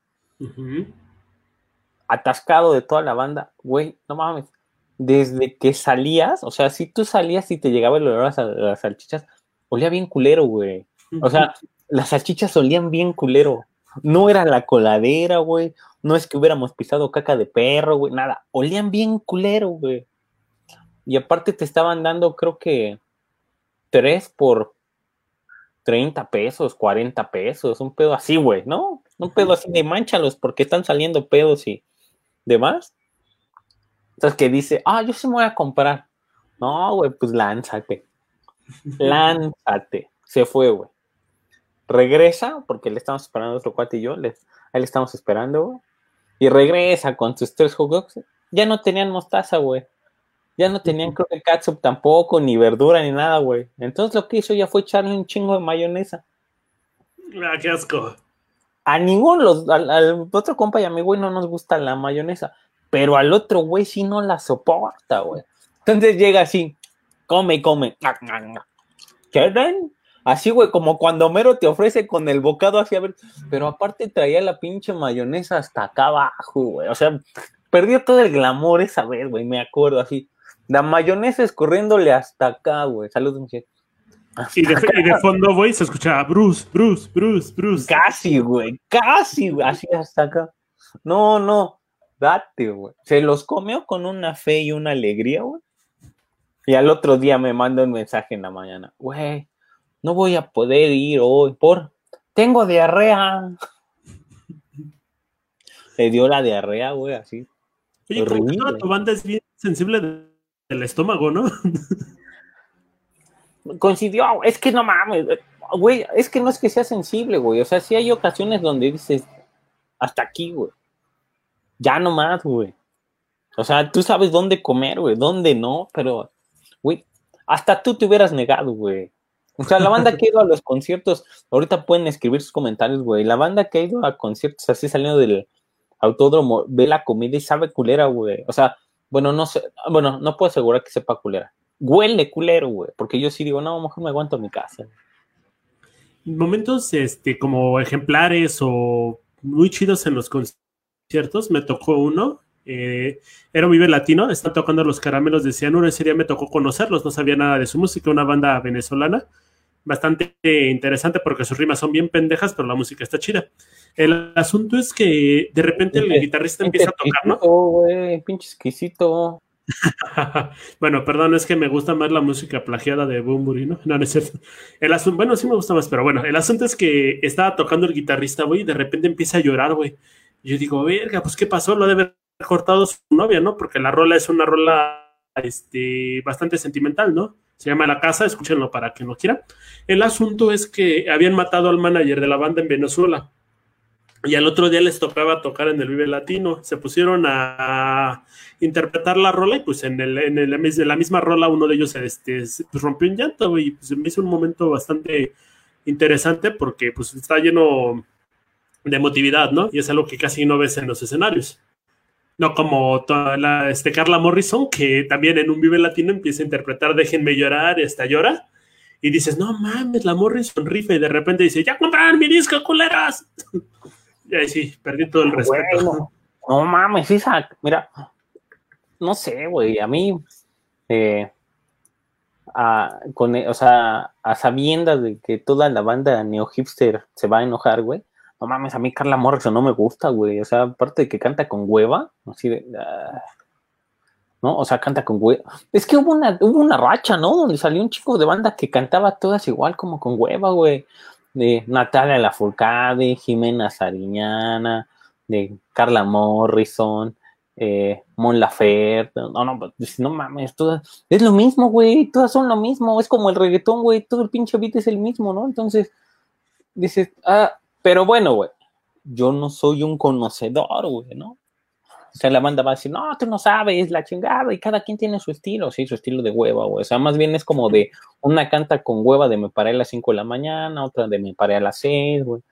Atascado de toda la banda. Güey, no mames desde que salías, o sea, si tú salías y te llegaba el olor a las salchichas, olía bien culero, güey. O sea, las salchichas olían bien culero. No era la coladera, güey. No es que hubiéramos pisado caca de perro, güey. Nada. Olían bien culero, güey. Y aparte te estaban dando, creo que, tres por 30 pesos, 40 pesos. Un pedo así, güey, ¿no? Un pedo así de manchalos porque están saliendo pedos y demás. Entonces que dice, ah, yo sí me voy a comprar. No, güey, pues lánzate. Lánzate. Se fue, güey. Regresa, porque le estamos esperando a otro cuate y yo, le, ahí le estamos esperando, güey. Y regresa con sus tres juegos. Ya no tenían mostaza, güey. Ya no tenían, creo que catsup tampoco, ni verdura, ni nada, güey. Entonces lo que hizo ya fue echarle un chingo de mayonesa.
Ah, qué asco.
A ninguno, los, al, al, otro compa y a mi güey no nos gusta la mayonesa pero al otro güey sí no la soporta, güey. Entonces llega así, come y come. ¿Quieren? Así, güey, como cuando Homero te ofrece con el bocado así, a ver, pero aparte traía la pinche mayonesa hasta acá abajo, güey. O sea, perdió todo el glamour esa vez, güey, me acuerdo así. La mayonesa escurriéndole hasta acá, güey. Saludos,
Y de, y de, fondo, güey, se escuchaba Bruce, Bruce, Bruce, Bruce.
Casi, güey, casi, güey, así hasta acá. No, no. Date, güey. Se los comió con una fe y una alegría, güey. Y al otro día me manda un mensaje en la mañana. Güey, no voy a poder ir hoy por... Tengo diarrea. Le dio la diarrea, güey, así.
Oye, como que toda tu banda es bien sensible del estómago, ¿no?
Coincidió, es que no mames, güey, es que no es que sea sensible, güey. O sea, sí hay ocasiones donde dices, hasta aquí, güey ya no más, güey. O sea, tú sabes dónde comer, güey, dónde no, pero, güey, hasta tú te hubieras negado, güey. O sea, la banda que ha ido a los conciertos, ahorita pueden escribir sus comentarios, güey. La banda que ha ido a conciertos así saliendo del autódromo, ve la comida y sabe culera, güey. O sea, bueno, no sé, bueno, no puedo asegurar que sepa culera. Huele culero, güey, porque yo sí digo, no, mejor me aguanto en mi casa.
Momentos, este, como ejemplares o muy chidos en los conciertos ¿ciertos? Me tocó uno. Eh, era un Vive Latino, están tocando los caramelos de cianuro. Ese día me tocó conocerlos, no sabía nada de su música, una banda venezolana. Bastante interesante porque sus rimas son bien pendejas, pero la música está chida. El asunto es que de repente el guitarrista empieza a tocar, ¿no?
Güey, pinche exquisito.
bueno, perdón, es que me gusta más la música plagiada de Bumburi, ¿no? No, no es cierto. El asunto, bueno, sí me gusta más, pero bueno, el asunto es que estaba tocando el guitarrista, güey, y de repente empieza a llorar, güey yo digo, verga, pues qué pasó, lo debe haber cortado su novia, ¿no? Porque la rola es una rola este, bastante sentimental, ¿no? Se llama La Casa, escúchenlo para que no quiera. El asunto es que habían matado al manager de la banda en Venezuela. Y al otro día les tocaba tocar en el Vive Latino. Se pusieron a interpretar la rola y pues en, el, en, el, la misma rola uno de ellos este, pues rompió un llanto y pues me hizo un momento bastante interesante porque pues está lleno de emotividad, ¿no? Y es algo que casi no ves en los escenarios. No como toda la, este Carla Morrison, que también en un Vive Latino empieza a interpretar Déjenme llorar y hasta llora. Y dices, no mames, la Morrison rifa. Y de repente dice, ya compraron mi disco, culeras. y ahí sí, perdí todo el respeto.
no mames, Isaac, mira, no sé, güey, a mí, eh, a, con, o sea, a sabiendas de que toda la banda neo hipster se va a enojar, güey, no mames, a mí Carla Morrison no me gusta, güey. O sea, aparte de que canta con hueva, así de. Ah, ¿No? O sea, canta con hueva. Es que hubo una, hubo una racha, ¿no? Donde salió un chico de banda que cantaba todas igual, como con hueva, güey. De Natalia Lafourcade, Jimena Sariñana, de Carla Morrison, eh, Mon Laferte, no, no, pues, no mames, todas, es lo mismo, güey, todas son lo mismo, es como el reggaetón, güey, todo el pinche beat es el mismo, ¿no? Entonces, dices, ah, pero bueno, güey, yo no soy un conocedor, güey, ¿no? O sea, la banda va a decir, no, tú no sabes, la chingada, y cada quien tiene su estilo, sí, su estilo de hueva, güey. O sea, más bien es como de una canta con hueva de me paré a las 5 de la mañana, otra de me paré a las 6, güey.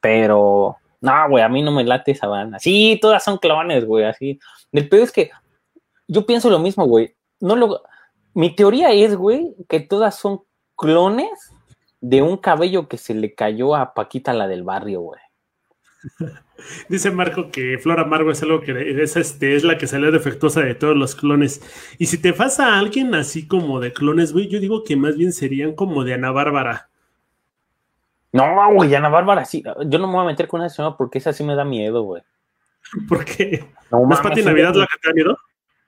Pero, no, güey, a mí no me late esa banda. Sí, todas son clones, güey, así. El peor es que yo pienso lo mismo, güey. No lo... Mi teoría es, güey, que todas son clones de un cabello que se le cayó a Paquita la del barrio, güey.
Dice Marco que Flora Amargo es algo que es, este, es la que salió defectuosa de todos los clones. Y si te pasa a alguien así como de clones, güey, yo digo que más bien serían como de Ana Bárbara.
No, güey, Ana Bárbara sí. Yo no me voy a meter con esa señora porque esa sí me da miedo, güey.
¿Por qué? No, ¿Es Pati Navidad la que te da miedo?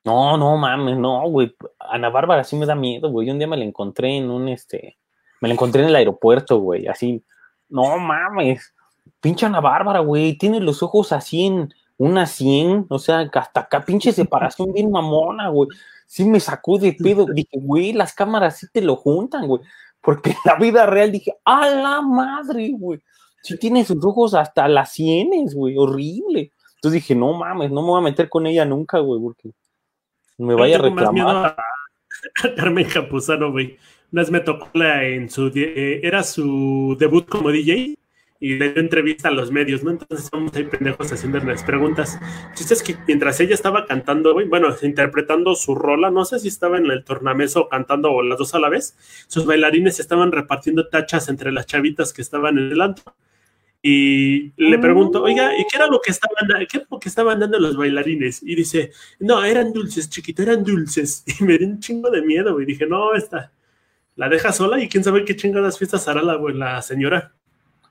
No, no mames, no, güey. Ana Bárbara sí me da miedo, güey. Un día me la encontré en un, este, me la encontré en el aeropuerto, güey. Así, no mames pinche Ana Bárbara, güey, tiene los ojos así en una 100, o sea, hasta acá, pinche separación bien mamona, güey. Sí me sacó de pedo, dije, güey, las cámaras sí te lo juntan, güey. Porque en la vida real dije, a la madre, güey. Sí tiene sus ojos hasta las sienes, güey, horrible. Entonces dije, no mames, no me voy a meter con ella nunca, güey, porque me vaya a reclamar.
a, Carmen Campuzano, güey. Una vez me tocó en su, eh, era su debut como DJ y le dio entrevista a los medios, ¿no? Entonces estamos ahí pendejos haciendo las preguntas. Chiste es que mientras ella estaba cantando, bueno, interpretando su rola, no sé si estaba en el tornameso cantando o las dos a la vez, sus bailarines estaban repartiendo tachas entre las chavitas que estaban en el antro. Y le pregunto, oiga, ¿y qué era lo que estaban, qué lo que estaban dando los bailarines? Y dice, no, eran dulces, chiquito, eran dulces. Y me dio un chingo de miedo, y dije, no, esta, la deja sola y quién sabe qué chingadas fiestas hará la, la señora.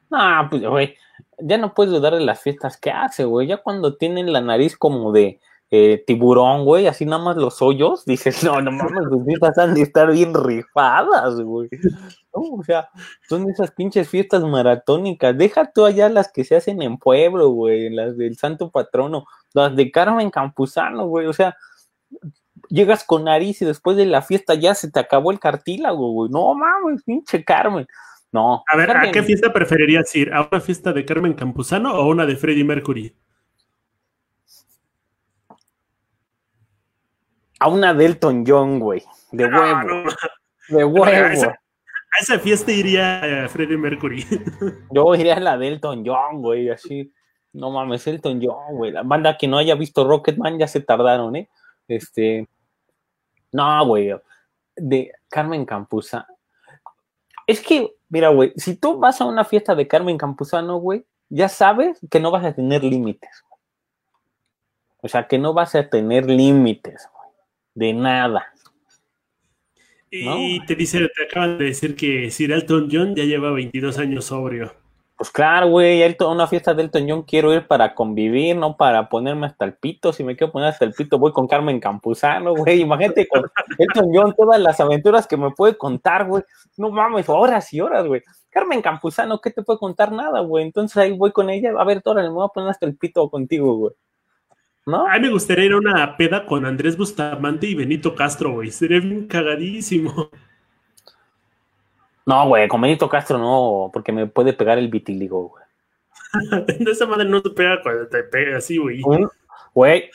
No, pues, güey, ya no puedes dudar de las fiestas que hace, güey. Ya cuando tienen la nariz como de eh, tiburón, güey, así nada más los hoyos, dices, no, no mames, tus fiestas han de estar bien rifadas, güey. o sea, son esas pinches fiestas maratónicas. Deja tú allá las que se hacen en pueblo, güey, las del santo patrono, las de Carmen Campuzano, güey, o sea, llegas con nariz y después de la fiesta ya se te acabó el cartílago, güey. No mames, pinche Carmen. No.
A ver, ¿a qué fiesta preferirías ir? ¿A una fiesta de Carmen Campuzano o una de Freddie Mercury?
A una Delton John, güey. De huevo. De huevo.
A esa, fiesta iría Freddie Mercury.
Yo iría a la Delton John, güey, así. No mames, Elton John, güey. La banda que no haya visto Rocketman ya se tardaron, ¿eh? Este. No, güey. De Carmen Campuzano. Es que Mira, güey, si tú vas a una fiesta de Carmen Campuzano, güey, ya sabes que no vas a tener límites. O sea, que no vas a tener límites, güey. De nada.
Y te dice, te acaban de decir que Sir Elton John ya lleva 22 años sobrio.
Pues claro, güey, a una fiesta de Elton John quiero ir para convivir, no para ponerme hasta el pito. Si me quiero poner hasta el pito, voy con Carmen Campuzano, güey. Imagínate con Elton John todas las aventuras que me puede contar, güey. No mames, horas y horas, güey. Carmen Campuzano, ¿qué te puede contar? Nada, güey. Entonces ahí voy con ella. A ver, Tora, me voy a poner hasta el pito contigo, güey.
¿No? A mí me gustaría ir a una peda con Andrés Bustamante y Benito Castro, güey. Sería bien cagadísimo.
No, güey, con Benito Castro no, porque me puede pegar el vitiligo, güey.
de esa madre no te pega cuando te pega así, güey.
Güey,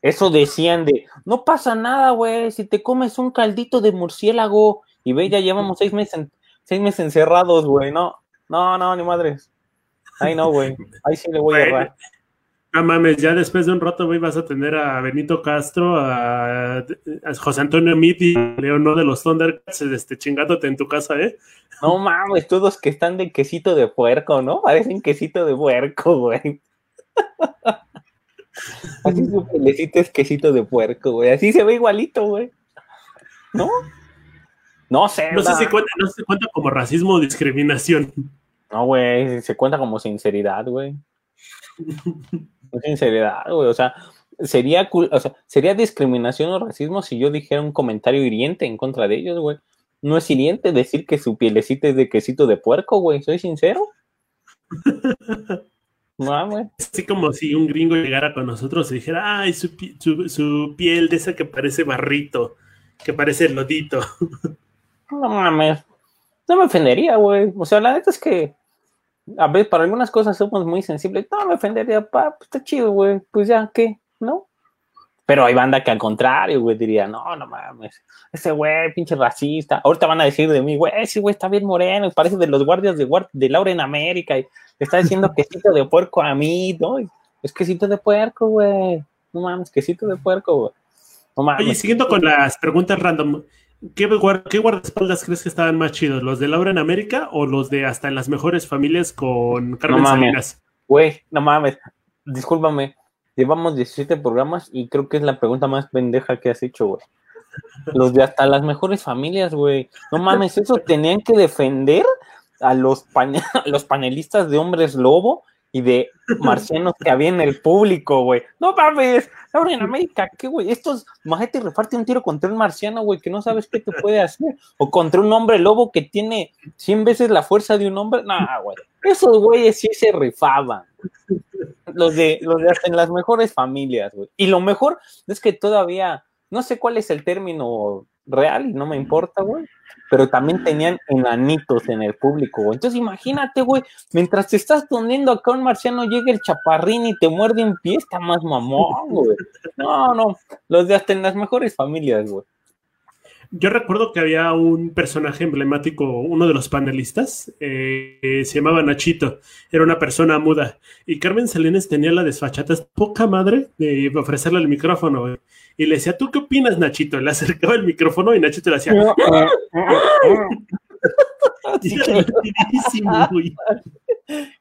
eso decían de, no pasa nada, güey, si te comes un caldito de murciélago y ve, ya llevamos seis meses, seis meses encerrados, güey, no, no, no, ni madres. Ay, no, güey, ahí sí le voy a errar.
No mames, ya después de un rato, güey, vas a tener a Benito Castro, a, José Antonio Miti, Leonor de los Thundercats, este, chingándote en tu casa, ¿eh?
No mames, todos que están de quesito de puerco, ¿no? Parecen quesito de puerco, güey. Así su pelecito es quesito de puerco, güey. Así se ve igualito, güey. ¿No? No sé.
No sé, si cuenta, no se cuenta como racismo o discriminación.
No, güey, se cuenta como sinceridad, güey. sinceridad, güey. O sea, sería, o sea, sería discriminación o racismo si yo dijera un comentario hiriente en contra de ellos, güey. No es hiriente decir que su pielecita es de quesito de puerco, güey. Soy sincero.
Así como si un gringo llegara con nosotros y dijera, ay, su, su, piel de esa que parece barrito, que parece lodito.
No mames. No me ofendería, güey. O sea, la neta es que a ver, para algunas cosas somos muy sensibles. No me ofendería, pa, pues está chido, güey. Pues ya, ¿qué? ¿No? Pero hay banda que al contrario, güey, diría, no, no mames, ese güey, pinche racista. Ahorita van a decir de mí, güey, ese güey está bien moreno, parece de los guardias de, de Laura en América. Y le está diciendo quesito de puerco a mí, ¿no? Es quesito de puerco, güey. No mames, quesito de puerco, güey.
No mames. Oye, siguiendo con las preguntas random, ¿qué, guardaespaldas crees que estaban más chidos? ¿Los de Laura en América o los de hasta en las mejores familias con Carmen no Salinas?
Güey, no mames, discúlpame Llevamos 17 programas y creo que es la pregunta más pendeja que has hecho, güey. Los de hasta las mejores familias, güey. No mames, eso tenían que defender a los, los panelistas de Hombres Lobo y de marcianos que había en el público, güey. No mames, ahora en América, ¿qué, güey? Estos, imagínate, reparte un tiro contra un marciano, güey, que no sabes qué te puede hacer. O contra un hombre lobo que tiene 100 veces la fuerza de un hombre. Nah, güey. Esos güeyes sí se rifaban. Los de, los de las mejores familias, güey. Y lo mejor es que todavía, no sé cuál es el término real y no me importa, güey. Pero también tenían enanitos en el público, güey. Entonces imagínate, güey, mientras te estás poniendo acá un marciano, llega el chaparrín y te muerde un pie, está más mamón, güey. No, no, los de hasta en las mejores familias, güey.
Yo recuerdo que había un personaje emblemático, uno de los panelistas, eh, se llamaba Nachito, era una persona muda, y Carmen Salinas tenía la desfachata poca madre de ofrecerle el micrófono, y le decía, ¿tú qué opinas, Nachito? Le acercaba el micrófono y Nachito le hacía...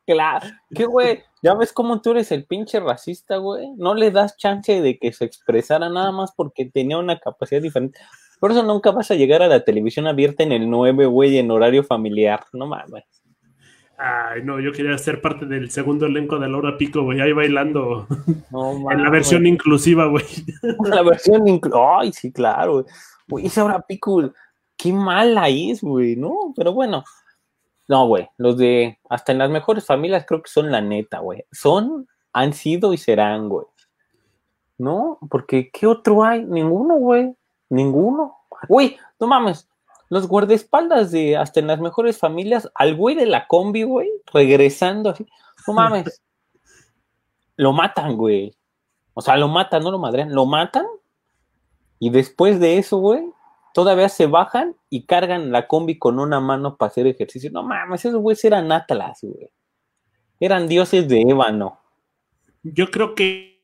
Claro, qué güey, ya ves cómo tú eres el pinche racista, güey. No le das chance de que se expresara nada más porque tenía una capacidad diferente. Por eso nunca vas a llegar a la televisión abierta en el 9, güey, en horario familiar. No mames.
Ay, no, yo quería ser parte del segundo elenco de Laura Pico, güey, ahí bailando. No, en la versión inclusiva, güey.
La versión inclusiva. Ay, sí, claro, güey. Esa Laura Pico, qué mala es, güey, ¿no? Pero bueno. No, güey, los de hasta en las mejores familias creo que son la neta, güey. Son, han sido y serán, güey. ¿No? Porque ¿qué otro hay? Ninguno, güey. Ninguno. Güey, no mames. Los guardaespaldas de hasta en las mejores familias, al güey de la combi, güey, regresando así. No mames. lo matan, güey. O sea, lo matan, no lo madrean, lo matan. Y después de eso, güey, todavía se bajan y cargan la combi con una mano para hacer ejercicio. No mames, esos güeyes eran Atlas, güey. Eran dioses de ébano.
Yo creo que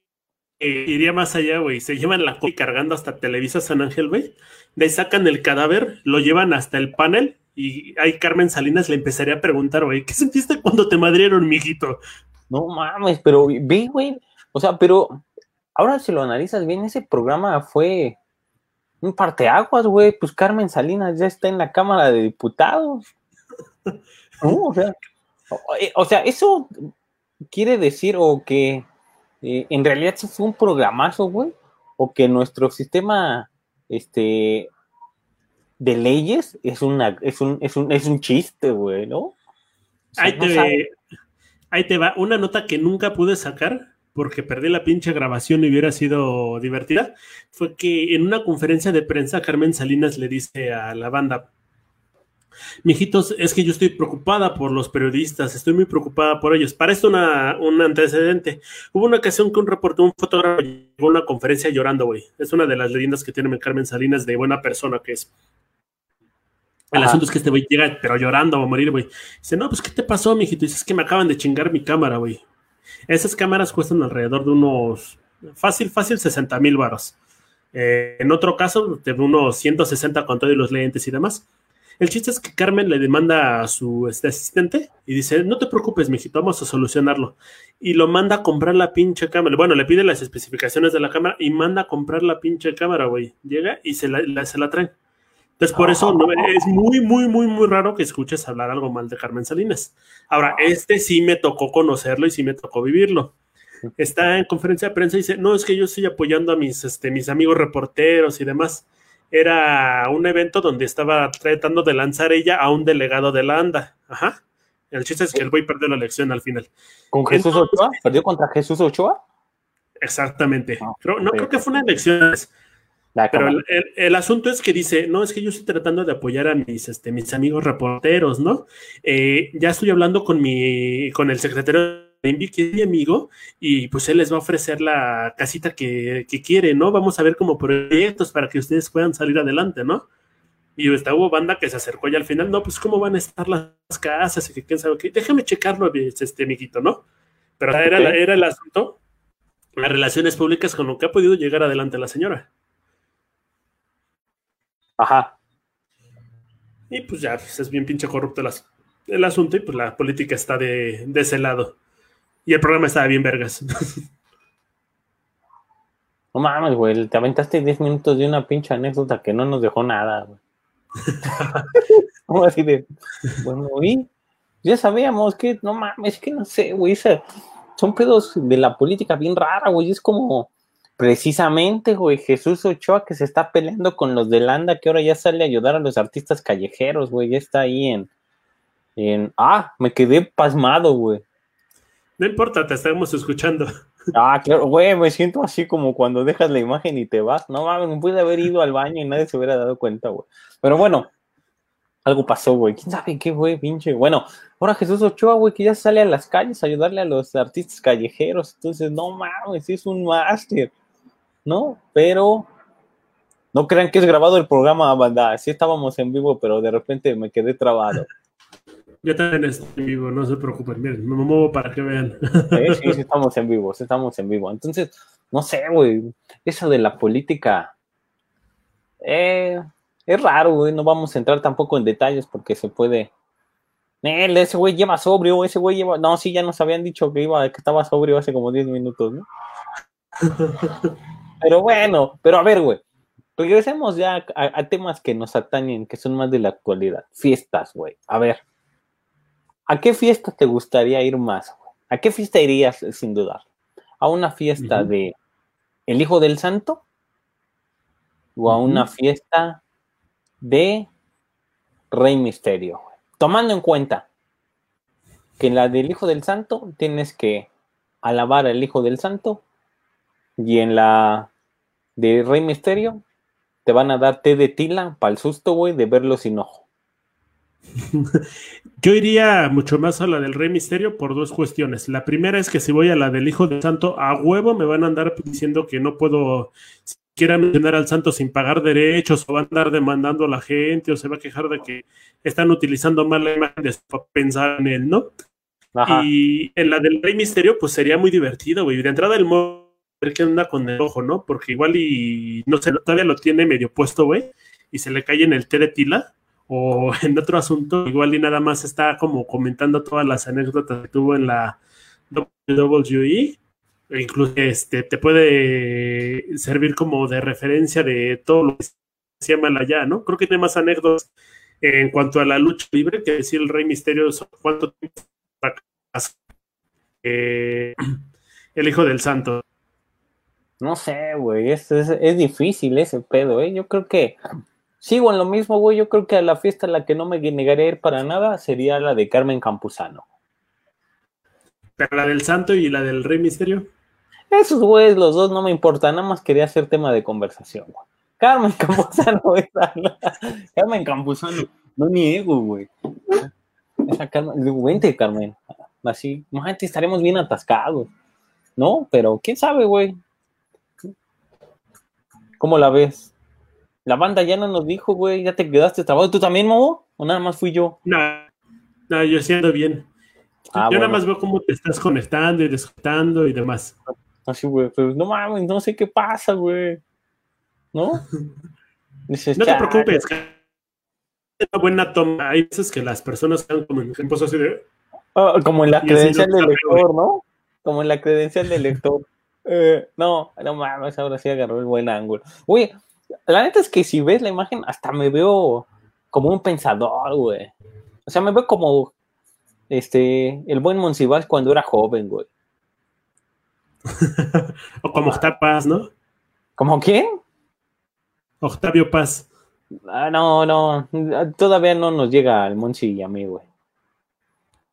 iría más allá, güey. Se llevan la copia cargando hasta Televisa San Ángel, güey. De ahí sacan el cadáver, lo llevan hasta el panel y ahí Carmen Salinas le empezaría a preguntar, güey, ¿qué sentiste cuando te madrieron, mijito?
No mames, pero ve, güey. O sea, pero ahora si lo analizas bien, ese programa fue un parteaguas, güey. Pues Carmen Salinas ya está en la Cámara de Diputados. o, sea, o sea, eso quiere decir o que eh, en realidad sí fue un programazo, güey, o que nuestro sistema este, de leyes es, una, es, un, es, un, es un chiste, güey, ¿no?
ahí, te, ahí te va, una nota que nunca pude sacar porque perdí la pinche grabación y hubiera sido divertida, fue que en una conferencia de prensa Carmen Salinas le dice a la banda, Mijitos, es que yo estoy preocupada por los periodistas, estoy muy preocupada por ellos. Para esto una, un antecedente. Hubo una ocasión que un reportero, un fotógrafo, llegó a una conferencia llorando, güey. Es una de las leyendas que tiene Carmen Salinas de buena persona que es. El asunto es que este güey llega, pero llorando a morir, güey. Dice, no, pues, ¿qué te pasó, mijito? Dice, es que me acaban de chingar mi cámara, güey. Esas cámaras cuestan alrededor de unos, fácil, fácil, 60 mil baros. Eh, en otro caso, de unos 160 con todos los lentes y demás. El chiste es que Carmen le demanda a su este, asistente y dice, no te preocupes, mijito, vamos a solucionarlo. Y lo manda a comprar la pinche cámara. Bueno, le pide las especificaciones de la cámara y manda a comprar la pinche cámara, güey. Llega y se la, se la traen. Entonces, por eso es muy, muy, muy, muy raro que escuches hablar algo mal de Carmen Salinas. Ahora, este sí me tocó conocerlo y sí me tocó vivirlo. Está en conferencia de prensa y dice, no, es que yo estoy apoyando a mis, este, mis amigos reporteros y demás era un evento donde estaba tratando de lanzar ella a un delegado de la ANDA. Ajá. El chiste es que el güey perdió la elección al final.
¿Con Jesús Ochoa? ¿Perdió contra Jesús Ochoa?
Exactamente. Ah, no creo que fue una elección. Pero el, asunto es que dice, no, es que yo estoy tratando de apoyar a mis, este, mis amigos reporteros, ¿no? Eh, ya estoy hablando con mi, con el secretario de que es mi amigo, y pues él les va a ofrecer la casita que, que quiere, ¿no? Vamos a ver como proyectos para que ustedes puedan salir adelante, ¿no? Y esta hubo banda que se acercó y al final, no, pues cómo van a estar las casas y que quién sabe qué. Déjame checarlo, este amiguito, ¿no? Pero era, era el asunto, las relaciones públicas con lo que ha podido llegar adelante la señora.
Ajá.
Y pues ya, pues, es bien pinche corrupto el, asunto y pues la política está de, ese lado. Y el programa estaba bien vergas.
No mames, güey, te aventaste 10 minutos de una pinche anécdota que no nos dejó nada, güey. así de, bueno, y ya sabíamos que, no mames, que no sé, güey, son pedos de la política bien rara, güey, es como, precisamente, güey, Jesús Ochoa que se está peleando con los de Landa, que ahora ya sale a ayudar a los artistas callejeros, güey, ya está ahí en, en, ah, me quedé pasmado, güey.
No importa, te estamos escuchando.
Ah, claro, güey, me siento así como cuando dejas la imagen y te vas. No mames, me pude haber ido al baño y nadie se hubiera dado cuenta, güey. Pero bueno, algo pasó, güey. ¿Quién sabe qué, güey, pinche? Bueno, ahora Jesús Ochoa, güey, que ya sale a las calles a ayudarle a los artistas callejeros. Entonces, no mames, es un máster, ¿no? Pero no crean que es grabado el programa, banda. Sí estábamos en vivo, pero de repente me quedé trabado.
Yo también estoy en vivo, no se preocupen. Miren, me muevo para que vean.
Sí, sí, estamos en vivo, sí, estamos en vivo. Entonces, no sé, güey, eso de la política eh, es raro, güey. No vamos a entrar tampoco en detalles porque se puede. ese güey lleva sobrio, ese güey lleva. No, sí, ya nos habían dicho que iba, que estaba sobrio hace como 10 minutos, ¿no? pero bueno, pero a ver, güey. Regresemos ya a temas que nos atañen, que son más de la actualidad. Fiestas, güey. A ver. ¿A qué fiesta te gustaría ir más? ¿A qué fiesta irías sin dudar? ¿A una fiesta de El Hijo del Santo? ¿O a una fiesta de Rey Misterio? Tomando en cuenta que en la del Hijo del Santo tienes que alabar al Hijo del Santo y en la de Rey Misterio te van a dar té de tila para el susto, güey, de verlo sin ojo.
Yo iría mucho más a la del Rey Misterio por dos cuestiones. La primera es que si voy a la del Hijo del Santo, a huevo me van a andar diciendo que no puedo siquiera mencionar al santo sin pagar derechos, o van a andar demandando a la gente, o se va a quejar de que están utilizando mal la imagen de pensar en él, ¿no? Y en la del Rey Misterio, pues sería muy divertido, güey. De entrada el modo ver qué anda con el ojo, ¿no? Porque igual y no sé, todavía lo tiene medio puesto, güey, y se le cae en el té de tila o en otro asunto, igual y nada más está como comentando todas las anécdotas que tuvo en la WWE, e incluso este, te puede servir como de referencia de todo lo que se llama allá, ¿no? Creo que tiene más anécdotas en cuanto a la lucha libre que decir el Rey Misterio cuánto tiempo eh, el Hijo del Santo.
No sé, güey, es, es, es, difícil ese pedo, ¿eh? Yo creo que Sigo en lo mismo, güey. Yo creo que a la fiesta a la que no me negaría a ir para nada sería la de Carmen Campuzano.
¿Pero la del Santo y la del Rey Misterio?
Esos güeyes, los dos no me importan. Nada más quería hacer tema de conversación, güey. Carmen Campuzano, güey. Carmen Campuzano. No niego, güey. Esa Carmen, vente, Carmen. Así, gente, estaremos bien atascados. ¿No? Pero quién sabe, güey. ¿Cómo la ves? La banda ya no nos dijo, güey, ya te quedaste trabado. ¿Tú también, Mo? ¿O nada más fui yo?
No, no yo siendo bien. Ah, yo nada más veo cómo te estás conectando y desconectando y demás.
Así, güey, pero no mames, no sé qué pasa, güey. ¿No?
no te preocupes, una buena toma. Hay veces que las personas están como en ejemplos así de.
Ah, como en la credencial del lector, ¿no? Como en la credencial del lector. Eh, no, no mames, ahora sí agarró el buen ángulo. Güey, la neta es que si ves la imagen, hasta me veo como un pensador, güey. O sea, me veo como este el buen Monsiváis cuando era joven, güey.
o como Octavio Paz, ¿no?
¿Como quién?
Octavio Paz.
Ah, no, no, todavía no nos llega al Monsi y a mí, güey.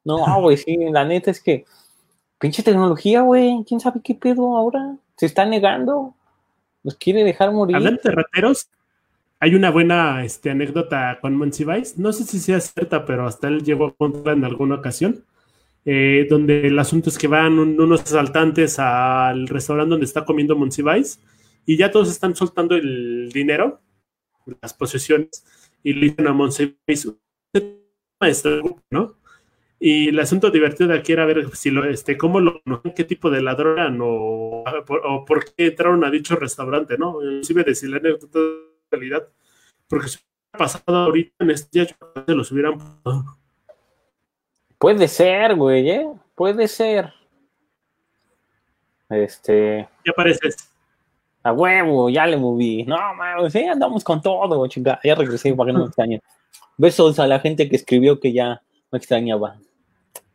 No, güey, sí, la neta es que pinche tecnología, güey, quién sabe qué pedo ahora. Se está negando. Nos quiere dejar morir.
Hablando de rateros, hay una buena este, anécdota con Monsiváis. No sé si sea cierta, pero hasta él llegó a contar en alguna ocasión. Eh, donde el asunto es que van unos asaltantes al restaurante donde está comiendo Monsiváis y ya todos están soltando el dinero, las posesiones, y le dicen a Monsiváis, ¿no? Y el asunto divertido de aquí era ver si lo, este, cómo lo, qué tipo de ladrón eran o, o, por qué entraron a dicho restaurante, ¿no? Inclusive decir la anécdota de realidad, porque si hubiera pasado ahorita en este día, se los hubieran
Puede ser, güey, ¿eh? Puede ser. Este.
Ya apareces.
A huevo, ya le moví. No, mames, sí, andamos con todo, chingada. Ya regresé para que no me extrañen. Besos a la gente que escribió que ya me extrañaba.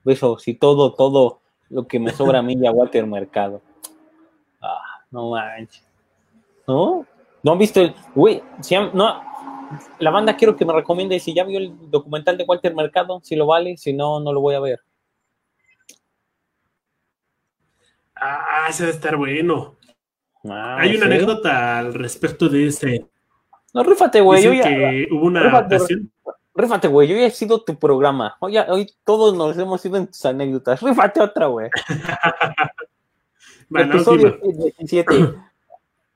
Eso, si todo, todo lo que me sobra a mí ya Walter Mercado. Ah, no manches. ¿No? ¿No han visto el. Güey, si no. La banda quiero que me recomiende si ya vio el documental de Walter Mercado, si lo vale, si no, no lo voy a ver.
Ah, ese debe estar bueno. Ah, Hay una anécdota al respecto de ese.
No, rífate, güey. Yo
que hubo una
adaptación. Rífate, güey, yo ya he sido tu programa. Hoy, hoy todos nos hemos ido en tus anécdotas. Rífate otra, güey. bueno, Episodio 17.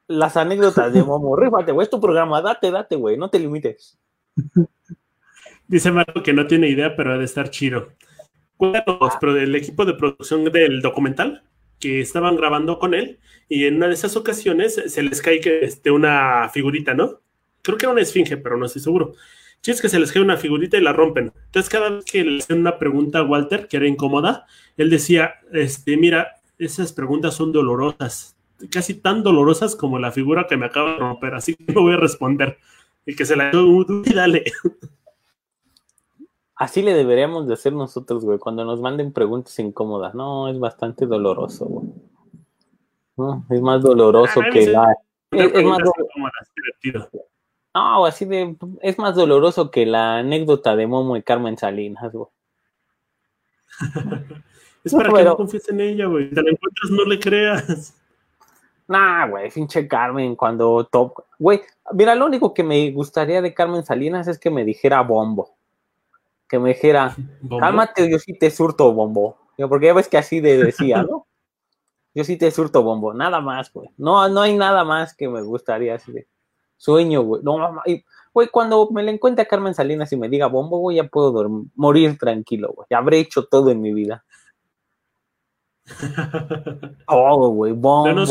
Las anécdotas de Momo. Rífate, güey, es tu programa. Date, date, güey, no te limites.
Dice Marco que no tiene idea, pero ha de estar chido. Cuéntanos, pero del equipo de producción del documental que estaban grabando con él y en una de esas ocasiones se les cae que, este, una figurita, ¿no? Creo que era una esfinge, pero no estoy seguro es que se les cae una figurita y la rompen. Entonces, cada vez que le hacían una pregunta a Walter, que era incómoda, él decía, este, mira, esas preguntas son dolorosas, casi tan dolorosas como la figura que me acaba de romper, así que no voy a responder. Y que se la y dale.
Así le deberíamos de hacer nosotros, güey, cuando nos manden preguntas incómodas. No, es bastante doloroso, güey. No, es más doloroso ah, que la... Es, es, más doloroso. No, así de. Es más doloroso que la anécdota de Momo y Carmen Salinas, güey.
es para que no confíes en ella, güey. Te la encuentras, no le creas.
Nah, güey, pinche Carmen, cuando top. Güey, mira, lo único que me gustaría de Carmen Salinas es que me dijera bombo. Que me dijera, cálmate, yo sí te surto bombo. Porque ya ves que así de decía, ¿no? Yo sí te surto bombo, nada más, güey. No, no hay nada más que me gustaría así de. Sueño, güey. No, güey, cuando me le encuentre a Carmen Salinas y me diga bombo, güey, ya puedo morir tranquilo, güey. Ya habré hecho todo en mi vida. Todo, güey. Bombo.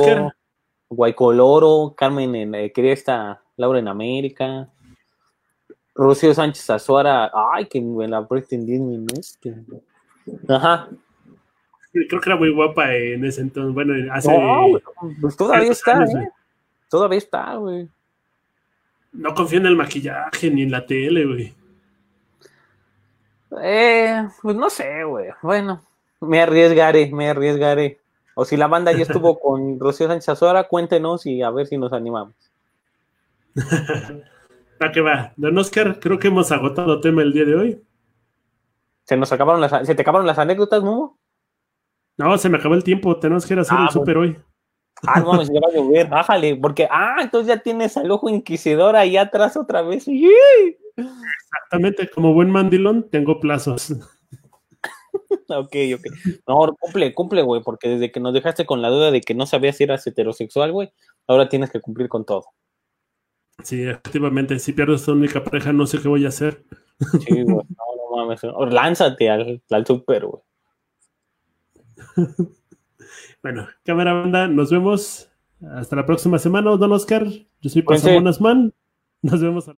Guaycoloro, Carmen en, eh, quería esta Laura en América. Rocío Sánchez Azuara, ay, que me la en 10 minutos. Ajá.
Creo que era muy guapa en ese entonces. Bueno, hace.
pues todavía está, ¿eh? Todavía está, güey.
No confío en el maquillaje ni en la tele, güey.
Eh, pues no sé, güey. Bueno, me arriesgaré, me arriesgaré. O si la banda ya estuvo con Rocío Sánchez Azora, cuéntenos y a ver si nos animamos.
¿Para qué va? Don Oscar, creo que hemos agotado tema el día de hoy.
¿Se nos acabaron las, ¿se te acabaron las anécdotas, Momo?
No, se me acabó el tiempo, tenemos que ir a hacer el ah, súper hoy.
Ah, no, ya va a llover, bájale, porque, ah, entonces ya tienes al ojo inquisidor ahí atrás otra vez.
Exactamente, como buen mandilón, tengo plazos.
ok, ok. No, cumple, cumple, güey, porque desde que nos dejaste con la duda de que no sabías si eras heterosexual, güey, ahora tienes que cumplir con todo.
Sí, efectivamente, si pierdes tu única pareja, no sé qué voy a hacer.
Sí, güey, no, no mames. Lánzate al, al super, güey.
Bueno, cámara banda, nos vemos hasta la próxima semana, don Oscar. Yo soy Pasamonas Man. Nos vemos.